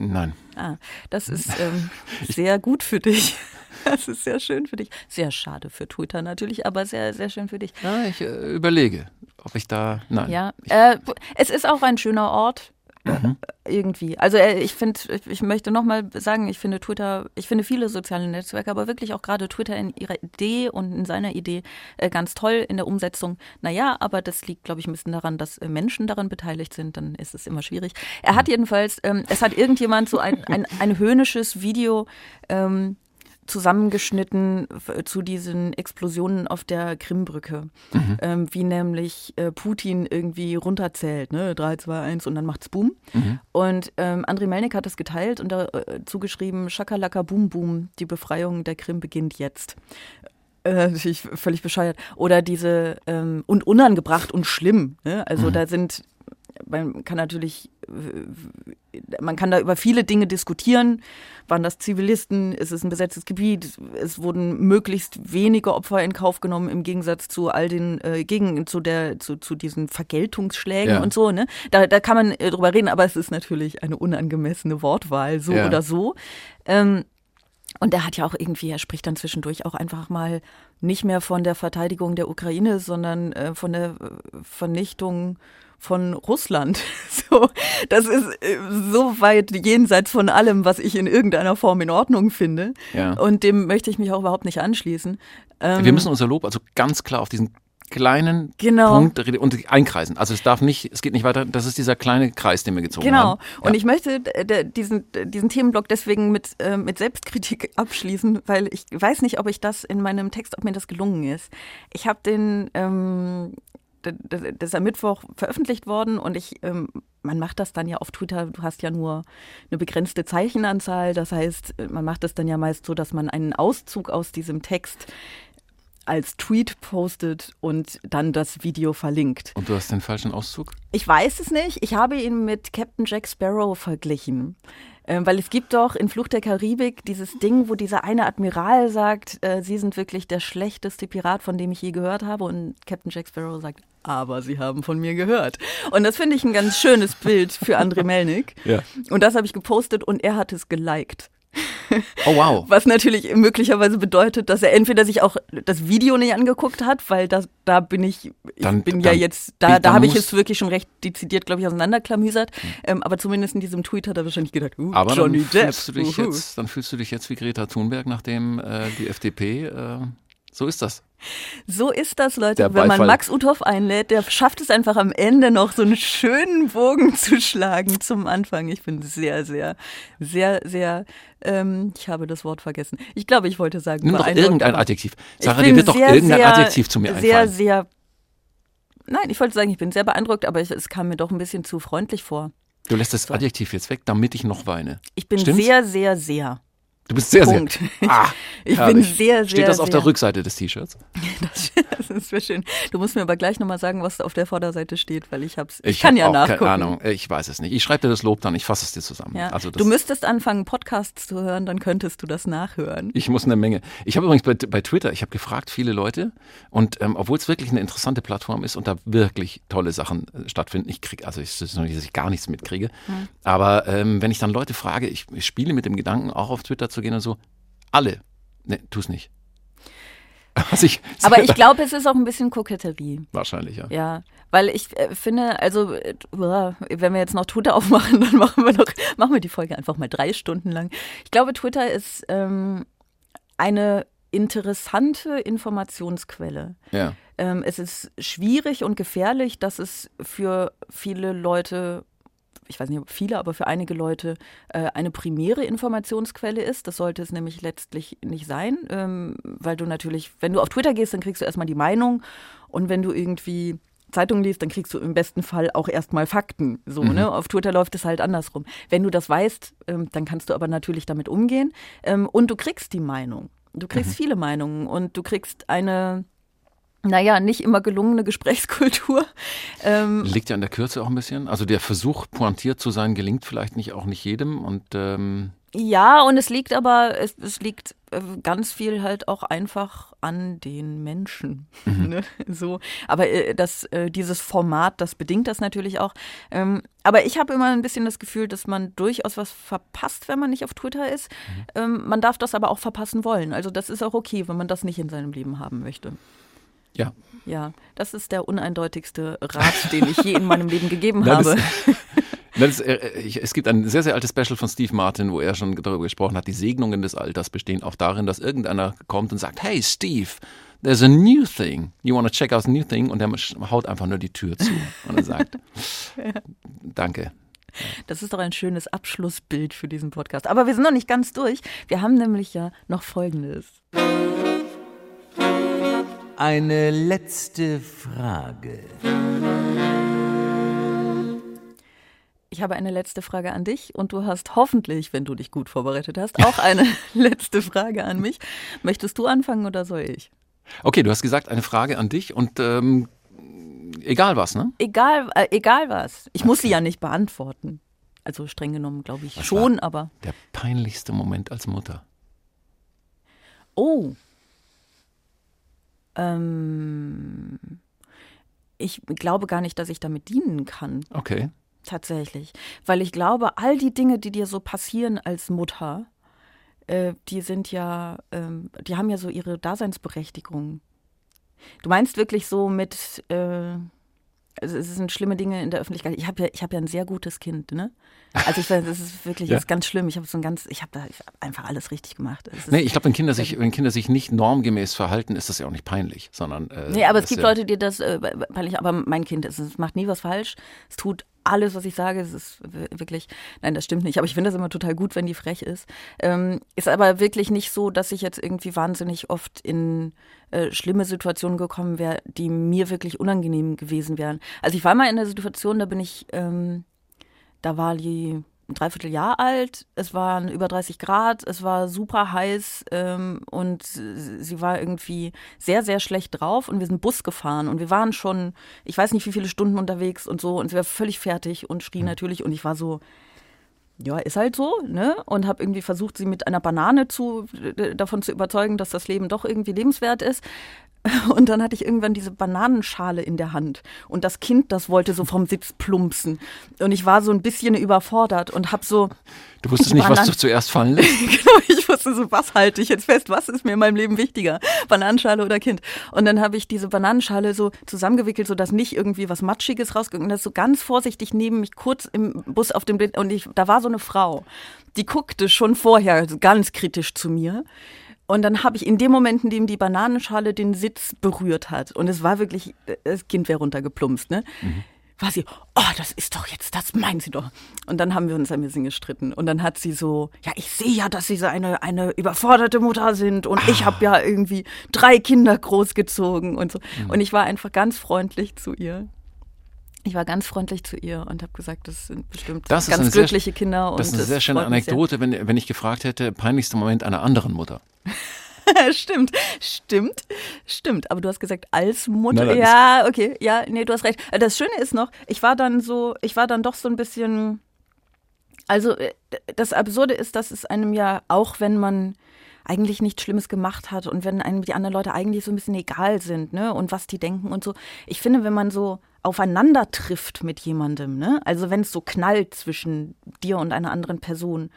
Nein. Ah, das ist ähm, sehr gut für dich. Das ist sehr schön für dich. Sehr schade für Twitter natürlich, aber sehr, sehr schön für dich. Ja, ich äh, überlege, ob ich da. Nein. Ja, äh, es ist auch ein schöner Ort. Mhm. Irgendwie. Also äh, ich finde, ich möchte nochmal sagen, ich finde Twitter, ich finde viele soziale Netzwerke, aber wirklich auch gerade Twitter in ihrer Idee und in seiner Idee äh, ganz toll in der Umsetzung. Naja, aber das liegt, glaube ich, ein bisschen daran, dass äh, Menschen daran beteiligt sind, dann ist es immer schwierig. Er hat jedenfalls, ähm, es hat irgendjemand so ein, ein, ein höhnisches Video ähm, zusammengeschnitten zu diesen Explosionen auf der Krimbrücke. Mhm. Ähm, wie nämlich äh, Putin irgendwie runterzählt, ne? 3, 2, 1 und dann macht's Boom. Mhm. Und ähm, Andriy Melnik hat das geteilt und dazu äh, geschrieben, Schakalaka Boom Boom, die Befreiung der Krim beginnt jetzt. Äh, natürlich völlig bescheuert. Oder diese, ähm, und unangebracht und schlimm. Ne? Also mhm. da sind man kann natürlich, man kann da über viele Dinge diskutieren. Waren das Zivilisten? Ist es ein besetztes Gebiet? Es wurden möglichst wenige Opfer in Kauf genommen im Gegensatz zu all den äh, gegen zu der zu, zu diesen Vergeltungsschlägen ja. und so. Ne, da, da kann man äh, drüber reden, aber es ist natürlich eine unangemessene Wortwahl so ja. oder so. Ähm, und er hat ja auch irgendwie, er spricht dann zwischendurch auch einfach mal nicht mehr von der Verteidigung der Ukraine, sondern äh, von der äh, Vernichtung von Russland. So, das ist äh, so weit jenseits von allem, was ich in irgendeiner Form in Ordnung finde. Ja. Und dem möchte ich mich auch überhaupt nicht anschließen. Ähm, Wir müssen unser Lob also ganz klar auf diesen kleinen genau. Punkt und einkreisen. Also es darf nicht, es geht nicht weiter. Das ist dieser kleine Kreis, den wir gezogen genau. haben. Genau. Und ich möchte diesen, diesen Themenblock deswegen mit, äh, mit Selbstkritik abschließen, weil ich weiß nicht, ob ich das in meinem Text, ob mir das gelungen ist. Ich habe den ähm, das, ist am Mittwoch veröffentlicht worden und ich, ähm, man macht das dann ja auf Twitter, du hast ja nur eine begrenzte Zeichenanzahl, das heißt, man macht das dann ja meist so, dass man einen Auszug aus diesem Text als Tweet postet und dann das Video verlinkt. Und du hast den falschen Auszug? Ich weiß es nicht. Ich habe ihn mit Captain Jack Sparrow verglichen. Ähm, weil es gibt doch in Flucht der Karibik dieses Ding, wo dieser eine Admiral sagt, äh, Sie sind wirklich der schlechteste Pirat, von dem ich je gehört habe. Und Captain Jack Sparrow sagt, aber Sie haben von mir gehört. Und das finde ich ein ganz schönes Bild für André Melnik. Ja. Und das habe ich gepostet und er hat es geliked. Oh wow. Was natürlich möglicherweise bedeutet, dass er entweder sich auch das Video nicht angeguckt hat, weil das, da bin ich, ich Dann- bin ja dann- jetzt, da, da habe ich es wirklich schon recht dezidiert, glaube ich, auseinanderklamüsert. Ähm, aber zumindest in diesem Tweet hat er wahrscheinlich gedacht, uh, Aber Johnny dann Depp. fühlst, du dich uhu. jetzt, dann fühlst du dich jetzt wie Greta Thunberg, nachdem äh, die FDP, äh, so ist das. So ist das, Leute. Der Wenn man Beifall. Max Uthoff einlädt, der schafft es einfach am Ende noch so einen schönen Bogen zu schlagen zum Anfang. Ich bin sehr, sehr, sehr, sehr, ähm, ich habe das Wort vergessen. Ich glaube, ich wollte sagen, Nimm doch irgendein Adjektiv. ich Sarah, bin dir wird doch sehr, irgendein sehr, Adjektiv zu mir Sehr, einfallen. sehr, nein, ich wollte sagen, ich bin sehr beeindruckt, aber es, es kam mir doch ein bisschen zu freundlich vor. Du lässt das Adjektiv jetzt weg, damit ich noch weine. Ich bin Stimmt's? sehr, sehr, sehr. Du bist sehr, Punkt. sehr. Ah, ich bin herrlich. sehr, sehr. Steht das auf der sehr. Rückseite des T-Shirts? Das, das wäre schön. Du musst mir aber gleich nochmal sagen, was auf der Vorderseite steht, weil ich hab's. Ich, Ich kann hab ja auch nachgucken. Keine Ahnung. Ich weiß es nicht. Ich schreibe dir das Lob dann, ich fasse es dir zusammen. Ja. Also du müsstest anfangen, Podcasts zu hören, dann könntest du das nachhören. Ich muss eine Menge. Ich habe übrigens bei, bei Twitter, ich habe gefragt, viele Leute, und ähm, obwohl es wirklich eine interessante Plattform ist und da wirklich tolle Sachen äh, stattfinden, ich kriege, also es ist noch nicht, dass ich gar nichts mitkriege, Hm. aber ähm, wenn ich dann Leute frage, ich, ich spiele mit dem Gedanken, auch auf Twitter zu gehen und so, alle, ne, tu es nicht. Ich, Aber ich glaube, es ist auch ein bisschen Koketterie. Wahrscheinlich, ja. Ja, weil ich äh, finde, also äh, wenn wir jetzt noch Twitter aufmachen, dann machen wir noch, machen wir die Folge einfach mal drei Stunden lang. Ich glaube, Twitter ist ähm, eine interessante Informationsquelle. Ja. Ähm, es ist schwierig und gefährlich, dass es für viele Leute, ich weiß nicht, ob viele, aber für einige Leute äh, eine primäre Informationsquelle ist. Das sollte es nämlich letztlich nicht sein, ähm, weil du natürlich, wenn du auf Twitter gehst, dann kriegst du erstmal die Meinung und wenn du irgendwie Zeitung liest, dann kriegst du im besten Fall auch erstmal Fakten. So, Mhm. ne? Auf Twitter läuft es halt andersrum. Wenn du das weißt, ähm, dann kannst du aber natürlich damit umgehen. Ähm, und du kriegst die Meinung. Du kriegst Mhm. viele Meinungen und du kriegst eine, naja, nicht immer gelungene Gesprächskultur. Ähm, Liegt ja an der Kürze auch ein bisschen. Also der Versuch, pointiert zu sein, gelingt vielleicht nicht auch nicht jedem. Und ähm, Ja, und es liegt aber, es, es liegt äh, ganz viel halt auch einfach an den Menschen. Mhm. Ne? So, aber äh, das, äh, dieses Format, das bedingt das natürlich auch. Ähm, aber ich habe immer ein bisschen das Gefühl, dass man durchaus was verpasst, wenn man nicht auf Twitter ist. Ähm, man darf das aber auch verpassen wollen. Also das ist auch okay, wenn man das nicht in seinem Leben haben möchte. Ja. Ja, das ist der uneindeutigste Rat, den ich je in meinem Leben gegeben Nein, habe. Das, äh, ich, es gibt ein sehr, sehr altes Special von Steve Martin, wo er schon darüber gesprochen hat, die Segnungen des Alters bestehen auch darin, dass irgendeiner kommt und sagt, hey Steve, there's a new thing. You want to check out a new thing? Und der haut einfach nur die Tür zu und er sagt, danke. Das ist doch ein schönes Abschlussbild für diesen Podcast. Aber wir sind noch nicht ganz durch. Wir haben nämlich ja noch Folgendes. Eine letzte Frage. Ich habe eine letzte Frage an dich und du hast hoffentlich, wenn du dich gut vorbereitet hast, auch eine letzte Frage an mich. Möchtest du anfangen oder soll ich? Okay, du hast gesagt, eine Frage an dich und ähm, egal was, ne? Egal, äh, egal was. Ich muss sie ja nicht beantworten. Also streng genommen, glaube ich Was schon, war aber. Der peinlichste Moment als Mutter. Oh. Ähm, ich glaube gar nicht, dass ich damit dienen kann. Okay. Tatsächlich. Weil ich glaube, all die Dinge, die dir so passieren als Mutter, äh, die sind ja, ähm, die haben ja so ihre Daseinsberechtigung. Du meinst wirklich so mit, äh, also es sind schlimme Dinge in der Öffentlichkeit. Ich habe ja, ich habe ja ein sehr gutes Kind, ne? Also ich weiß, es ist wirklich, Ja. es ist ganz schlimm. Ich habe so ein ganz, ich habe da ich hab einfach alles richtig gemacht. Es Nee, ich glaube, wenn Kinder sich, wenn Kinder sich nicht normgemäß verhalten, ist das ja auch nicht peinlich, sondern. Äh, Nee, aber es gibt ja, Leute, die das, äh, weil ich, aber mein Kind ist, es macht nie was falsch. Es tut alles, was ich sage, es ist wirklich, nein, das stimmt nicht, aber ich finde das immer total gut, wenn die frech ist. Ähm, ist aber wirklich nicht so, dass ich jetzt irgendwie wahnsinnig oft in äh, schlimme Situationen gekommen wäre, die mir wirklich unangenehm gewesen wären. Also ich war mal in der Situation, da bin ich, ähm, da war die ein Dreivierteljahr alt, es waren über 30 Grad, es war super heiß ähm, und sie war irgendwie sehr, sehr schlecht drauf. Und wir sind Bus gefahren. Und wir waren schon, ich weiß nicht wie viele Stunden unterwegs und so. Und sie war völlig fertig und schrie natürlich. Und ich war so, ja, ist halt so, ne? Und habe irgendwie versucht, sie mit einer Banane zu, davon zu überzeugen, dass das Leben doch irgendwie lebenswert ist. Und dann hatte ich irgendwann diese Bananenschale in der Hand. Und das Kind, das wollte so vom Sitz plumpsen. Und ich war so ein bisschen überfordert und habe so. Du wusstest nicht, was du zuerst fallen lässt. genau, ich wusste so, was halte ich jetzt fest? Was ist mir in meinem Leben wichtiger? Bananenschale oder Kind? Und dann habe ich diese Bananenschale so zusammengewickelt, sodass nicht irgendwie was Matschiges rausgegangen ist. Und das so ganz vorsichtig neben mich, kurz im Bus auf dem Bild. Und ich, da war so eine Frau, die guckte schon vorher ganz kritisch zu mir. Und dann habe ich in dem Moment, in dem die Bananenschale den Sitz berührt hat, und es war wirklich, das Kind wäre runtergeplumpst, ne? Mhm. War sie, oh, das ist doch jetzt, das meinen Sie doch. Und dann haben wir uns ein bisschen gestritten. Und dann hat sie so, ja, ich sehe ja, dass Sie so eine, eine überforderte Mutter sind. Und ah. ich habe ja irgendwie drei Kinder großgezogen und so. Mhm. Und ich war einfach ganz freundlich zu ihr. Ich war ganz freundlich zu ihr und habe gesagt, das sind bestimmt das ganz glückliche sehr, Kinder. Das ist eine sehr schöne Anekdote, wenn, wenn ich gefragt hätte, peinlichster Moment einer anderen Mutter. stimmt, stimmt, stimmt. Aber du hast gesagt, als Mutter. Nein, ja, okay, ja, nee, du hast recht. Das Schöne ist noch, ich war dann so, ich war dann doch so ein bisschen. Also, äh, das Absurde ist, dass es einem ja, auch wenn man eigentlich nichts Schlimmes gemacht hat und wenn einem die anderen Leute eigentlich so ein bisschen egal sind, ne, und was die denken und so. Ich finde, wenn man so aufeinander trifft mit jemandem, ne, also wenn es so knallt zwischen dir und einer anderen Person,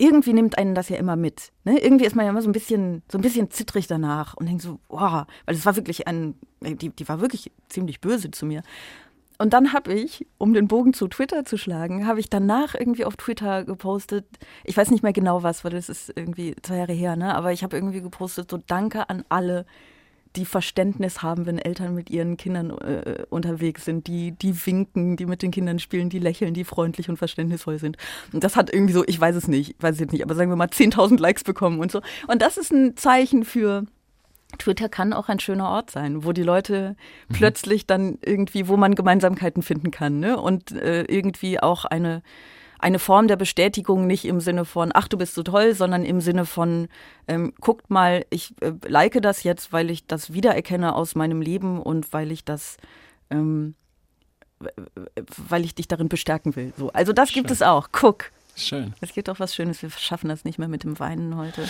irgendwie nimmt einen das ja immer mit. Ne? Irgendwie ist man ja immer so ein bisschen, so ein bisschen zittrig danach und denkt so, wow, weil es war wirklich ein, die, die war wirklich ziemlich böse zu mir. Und dann habe ich, um den Bogen zu Twitter zu schlagen, habe ich danach irgendwie auf Twitter gepostet, ich weiß nicht mehr genau was, weil das ist irgendwie zwei Jahre her, ne? aber ich habe irgendwie gepostet, so danke an alle, die Verständnis haben, wenn Eltern mit ihren Kindern äh, unterwegs sind, die, die winken, die mit den Kindern spielen, die lächeln, die freundlich und verständnisvoll sind. Und das hat irgendwie so, ich weiß es nicht, ich weiß es jetzt nicht, aber sagen wir mal 10.000 Likes bekommen und so. Und das ist ein Zeichen für, Twitter kann auch ein schöner Ort sein, wo die Leute mhm. plötzlich dann irgendwie, wo man Gemeinsamkeiten finden kann ne? und äh, irgendwie auch eine eine Form der Bestätigung nicht im Sinne von, ach, du bist so toll, sondern im Sinne von, ähm, guckt mal, ich äh, like das jetzt, weil ich das wiedererkenne aus meinem Leben und weil ich das, ähm, weil ich dich darin bestärken will. So. Also das Schön. gibt es auch. Guck. Schön. Es gibt auch was Schönes. Wir schaffen das nicht mehr mit dem Weinen heute.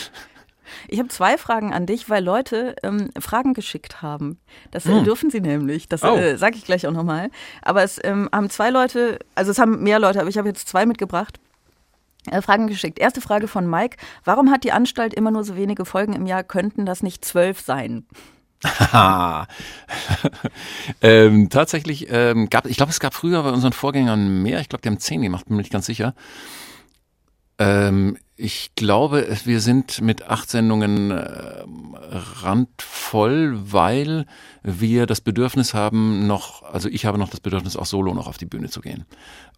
Ich habe zwei Fragen an dich, weil Leute ähm, Fragen geschickt haben. Das äh, hm. dürfen sie nämlich. Das oh. äh, sage ich gleich auch nochmal. Aber es ähm, haben zwei Leute, also es haben mehr Leute, aber ich habe jetzt zwei mitgebracht. Äh, Fragen geschickt. Erste Frage von Mike. Warum hat die Anstalt immer nur so wenige Folgen im Jahr? Könnten das nicht zwölf sein? ähm, tatsächlich ähm, gab, ich glaube, es gab früher bei unseren Vorgängern mehr. Ich glaube, die haben zehn gemacht, bin mir nicht ganz sicher. Ähm, ich glaube, wir sind mit acht Sendungen äh, randvoll, weil wir das Bedürfnis haben, noch, also ich habe noch das Bedürfnis, auch solo noch auf die Bühne zu gehen.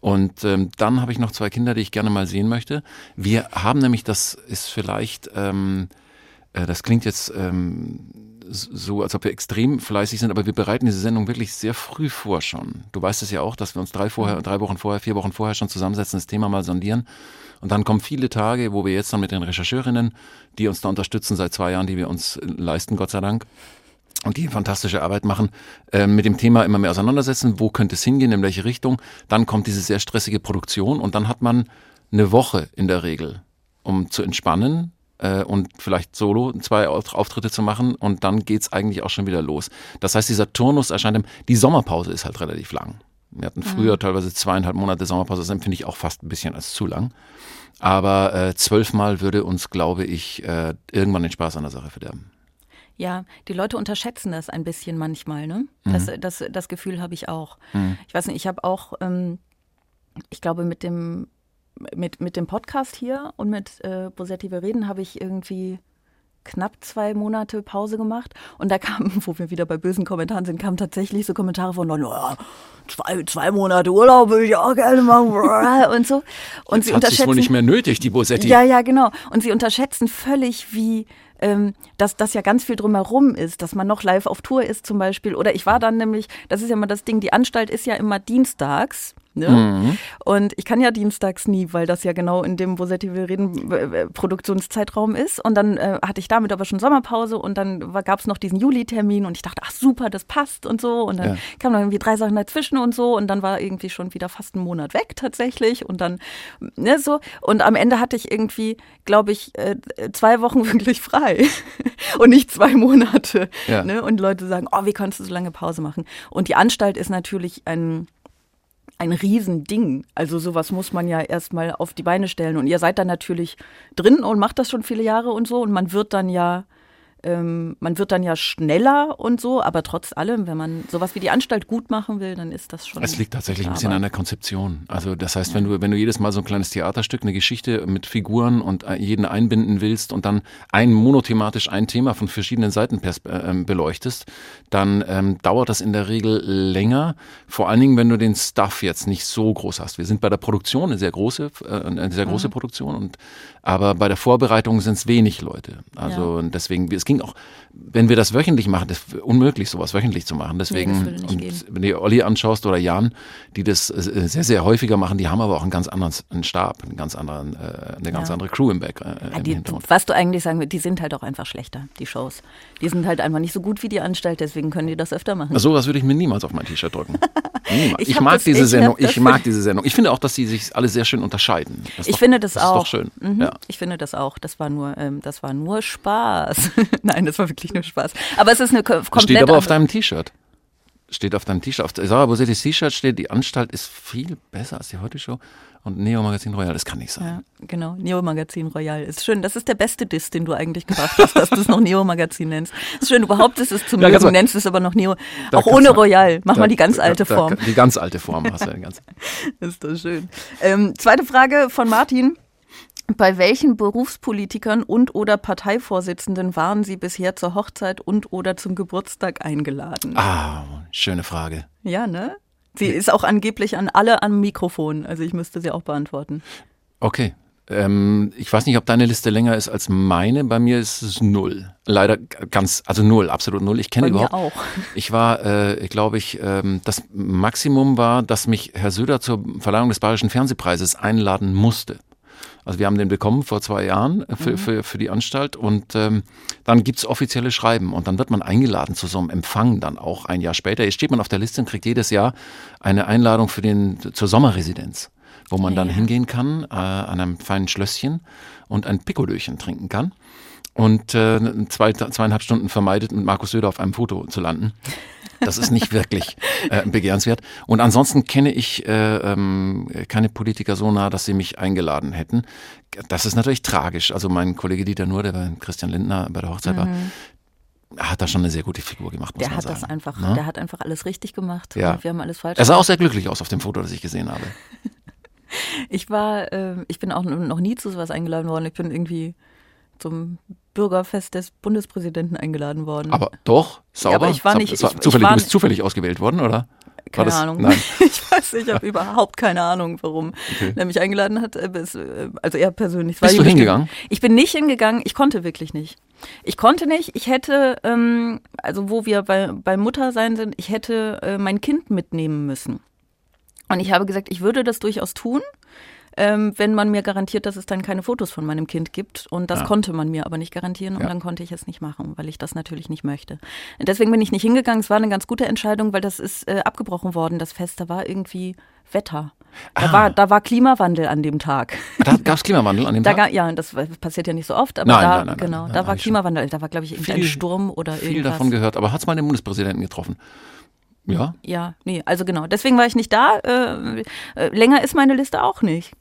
Und ähm, dann habe ich noch zwei Kinder, die ich gerne mal sehen möchte. Wir haben nämlich, das ist vielleicht, ähm, äh, das klingt jetzt ähm, so, als ob wir extrem fleißig sind, aber wir bereiten diese Sendung wirklich sehr früh vor schon. Du weißt es ja auch, dass wir uns drei, vorher, drei Wochen vorher, vier Wochen vorher schon zusammensetzen, das Thema mal sondieren und dann kommen viele Tage, wo wir jetzt dann mit den Rechercheurinnen, die uns da unterstützen seit zwei Jahren, die wir uns leisten, Gott sei Dank, und die fantastische Arbeit machen, äh, mit dem Thema immer mehr auseinandersetzen, wo könnte es hingehen, in welche Richtung. Dann kommt diese sehr stressige Produktion und dann hat man eine Woche in der Regel, um zu entspannen äh, und vielleicht solo zwei Auftritte zu machen und dann geht's eigentlich auch schon wieder los. Das heißt, dieser Turnus erscheint, die Sommerpause ist halt relativ lang. Wir hatten früher mhm. teilweise zweieinhalb Monate Sommerpause, das empfinde ich auch fast ein bisschen als zu lang. Aber äh, zwölfmal würde uns, glaube ich, äh, irgendwann den Spaß an der Sache verderben. Ja, die Leute unterschätzen das ein bisschen manchmal, ne? Das, mhm. das, das Gefühl habe ich auch. Mhm. Ich weiß nicht, ich habe auch, ähm, ich glaube, mit dem, mit, mit dem Podcast hier und mit äh, Positive Reden habe ich irgendwie knapp zwei Monate Pause gemacht und da kamen, wo wir wieder bei bösen Kommentaren sind, kamen tatsächlich so Kommentare von, oh, zwei, zwei Monate Urlaub würde ich auch gerne machen und so. Und Jetzt sie hat unterschätzen wohl nicht mehr nötig, die Bosetti. Ja, ja, genau. Und sie unterschätzen völlig, wie ähm, dass das ja ganz viel drumherum ist, dass man noch live auf Tour ist zum Beispiel. Oder ich war dann nämlich, das ist ja immer das Ding, die Anstalt ist ja immer dienstags. Ne? Mhm. Und ich kann ja dienstags nie, weil das ja genau in dem, wo will reden, Produktionszeitraum ist. Und dann äh, hatte ich damit aber schon Sommerpause und dann gab es noch diesen Juli-Termin und ich dachte, ach super, das passt und so. Und dann Ja. kamen noch irgendwie drei Sachen dazwischen und so. Und dann war irgendwie schon wieder fast ein Monat weg tatsächlich. Und dann, ne, so. Und am Ende hatte ich irgendwie, glaube ich, äh, zwei Wochen wirklich frei. und nicht zwei Monate. Ja. Ne? Und Leute sagen, oh, wie konntest du so lange Pause machen? Und die Anstalt ist natürlich ein ein Riesending. Also sowas muss man ja erstmal auf die Beine stellen. Und ihr seid dann natürlich drin und macht das schon viele Jahre und so. Und man wird dann ja, ähm, man wird dann ja schneller und so, aber trotz allem, wenn man sowas wie die Anstalt gut machen will, dann ist das schon. Es liegt tatsächlich ein bisschen Arbeit. an der Konzeption. Also das heißt, wenn du, wenn du jedes Mal so ein kleines Theaterstück, eine Geschichte mit Figuren und äh, jeden einbinden willst und dann ein monothematisch ein Thema von verschiedenen Seiten äh, ähm, beleuchtest, dann ähm, dauert das in der Regel länger. Vor allen Dingen, wenn du den Stuff jetzt nicht so groß hast. Wir sind bei der Produktion eine sehr große, äh, eine sehr große Mhm. Produktion und aber bei der Vorbereitung sind es wenig Leute. Also Ja. deswegen, es ging auch, wenn wir das wöchentlich machen, das ist unmöglich, sowas wöchentlich zu machen. Deswegen, gehen. wenn du Olli anschaust oder Jan, die das äh, sehr, sehr häufiger machen, die haben aber auch einen ganz anderen Stab, einen ganz anderen, äh, eine ganz Ja. andere Crew im Back. Äh, im die, Hintergrund. was du eigentlich sagen willst, die sind halt auch einfach schlechter, die Shows. Die sind halt einfach nicht so gut wie die Anstalt, deswegen können die das öfter machen. So was würde ich mir niemals auf mein T-Shirt drücken. Niemals. Ich Ich, mag das- diese ich Sendung. Ich mag diese Sendung. Ich finde auch, dass sie sich alle sehr schön unterscheiden. Das Ich doch- finde das, das auch. Ist doch schön. Mhm. Ja. Ich finde das auch. Das war nur, ähm, das war nur Spaß. Nein, das war wirklich nur Spaß. Aber es ist eine ko- komplett Steht aber auf deinem T-Shirt. Steht auf deinem T-Shirt. Auf Sarah Bosettis T-Shirt steht, die Anstalt ist viel besser als die Heute-Show und Neo Magazin Royal. Das kann nicht sein. Ja, genau. Neo Magazin Royal. Ist schön. Das ist der beste Diss, den du eigentlich gebracht hast, dass du es noch Neo Magazin nennst. Ist schön. Du behauptest es zu Ja, mögen, nennst es aber noch Neo. Da auch ohne Royal. Mach da- mal die ganz da- alte da- Form. Die ganz alte Form hast du ja ganz. ist doch schön. Ähm, zweite Frage von Martin. Bei welchen Berufspolitikern und oder Parteivorsitzenden waren Sie bisher zur Hochzeit und oder zum Geburtstag eingeladen? Ah, schöne Frage. Ja, ne? Sie ist auch angeblich an alle am Mikrofon, also ich müsste sie auch beantworten. Okay. Ähm, ich weiß nicht, ob deine Liste länger ist als meine. Bei mir ist es null. Leider ganz, also null, absolut null. Ich kenne überhaupt. auch. Ich war, äh, glaube ich, ähm, das Maximum war, dass mich Herr Söder zur Verleihung des Bayerischen Fernsehpreises einladen musste. Also wir haben den bekommen vor zwei Jahren für, Mhm. für, für die Anstalt und ähm, dann gibt's offizielle Schreiben und dann wird man eingeladen zu so einem Empfang dann auch ein Jahr später. Jetzt steht man auf der Liste und kriegt jedes Jahr eine Einladung für den zur Sommerresidenz, wo man dann hingehen kann äh, an einem feinen Schlösschen und ein Pikolöchen trinken kann und äh, zwei, zweieinhalb Stunden vermeidet, mit Markus Söder auf einem Foto zu landen. Das ist nicht wirklich äh, begehrenswert. Und ansonsten kenne ich äh, ähm, keine Politiker so nah, dass sie mich eingeladen hätten. Das ist natürlich tragisch. Also mein Kollege Dieter Nuhr, der bei Christian Lindner bei der Hochzeit war, Mhm. hat da schon eine sehr gute Figur gemacht, muss Der man hat sagen. das einfach, Ne? der hat einfach alles richtig gemacht Ja. und wir haben alles falsch Er sah auch gemacht. sehr glücklich aus auf dem Foto, das ich gesehen habe. Ich war, äh, ich bin auch noch nie zu sowas eingeladen worden. Ich bin irgendwie zum Bürgerfest des Bundespräsidenten eingeladen worden. Aber doch, sauber. Ja, aber ich war nicht, ich, zufällig, ich war, du bist zufällig ausgewählt worden, oder? Keine das, Ahnung. Nein. Ich weiß, nicht, ich habe überhaupt keine Ahnung, warum Okay. er mich eingeladen hat. äh, äh, Also er persönlich. Bist du hingegangen? Ich bin nicht hingegangen. Ich konnte wirklich nicht. Ich konnte nicht. Ich hätte, ähm, also wo wir bei, bei Muttersein sind, ich hätte äh, mein Kind mitnehmen müssen. Und ich habe gesagt, ich würde das durchaus tun, ähm, wenn man mir garantiert, dass es dann keine Fotos von meinem Kind gibt. Und das Ja. konnte man mir aber nicht garantieren und Ja. dann konnte ich es nicht machen, weil ich das natürlich nicht möchte. Und deswegen bin ich nicht hingegangen. Es war eine ganz gute Entscheidung, weil das ist äh, abgebrochen worden, das Fest. Da war irgendwie Wetter. Da, Ah. war, da war Klimawandel an dem Tag. Da gab es Klimawandel an dem Da Tag? ga, ja, das passiert ja nicht so oft, aber Nein, da, nein, nein, genau, da war Klimawandel. Da war, glaube ich, irgendein Viel- Sturm oder Viel irgendwas. davon gehört, aber hat's mal den Bundespräsidenten getroffen? Ja? Ja, nee, also genau. Deswegen war ich nicht da. Äh, äh, länger ist meine Liste auch nicht.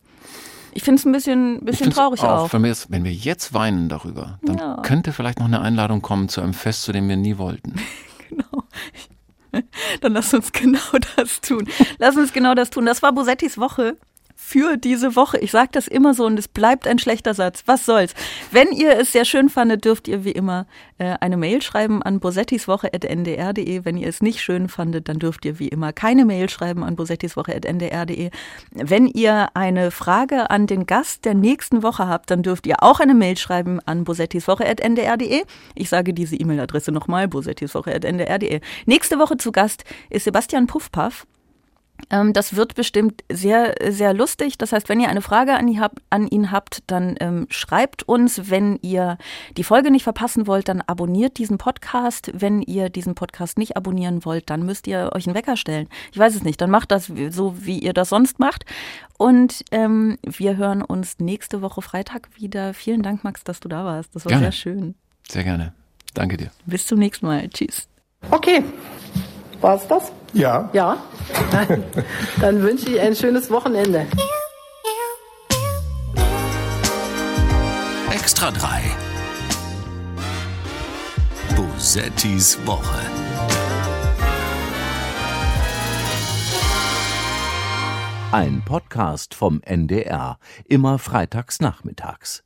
Ich finde es ein bisschen, bisschen traurig auch. Wenn wir, jetzt, wenn wir jetzt weinen darüber, dann Ja. könnte vielleicht noch eine Einladung kommen zu einem Fest, zu dem wir nie wollten. Dann lass uns genau das tun. Lass uns genau das tun. Das war Bosettis Woche. Für diese Woche. Ich sage das immer so und es bleibt ein schlechter Satz. Was soll's? Wenn ihr es sehr schön fandet, dürft ihr wie immer äh, eine Mail schreiben an bosettiswoche.ndr.de. Wenn ihr es nicht schön fandet, dann dürft ihr wie immer keine Mail schreiben an bosettiswoche.ndr.de. Wenn ihr eine Frage an den Gast der nächsten Woche habt, dann dürft ihr auch eine Mail schreiben an bosettiswoche.ndr.de. Ich sage diese E-Mail-Adresse nochmal, bosettiswoche.ndr.de. Nächste Woche zu Gast ist Sebastian Puffpaff. Ähm, das wird bestimmt sehr, sehr lustig. Das heißt, wenn ihr eine Frage an ihn habt, an ihn habt dann ähm, schreibt uns. Wenn ihr die Folge nicht verpassen wollt, dann abonniert diesen Podcast. Wenn ihr diesen Podcast nicht abonnieren wollt, dann müsst ihr euch einen Wecker stellen. Ich weiß es nicht. Dann macht das so, wie ihr das sonst macht. Und ähm, wir hören uns nächste Woche Freitag wieder. Vielen Dank, Max, dass du da warst. Das war gerne. sehr schön. Sehr gerne. Danke dir. Bis zum nächsten Mal. Tschüss. Okay. War es das? Ja. Ja. Dann, dann wünsche ich ein schönes Wochenende. Extra 3. Bosettis Woche. Ein Podcast vom NDR, immer freitags nachmittags.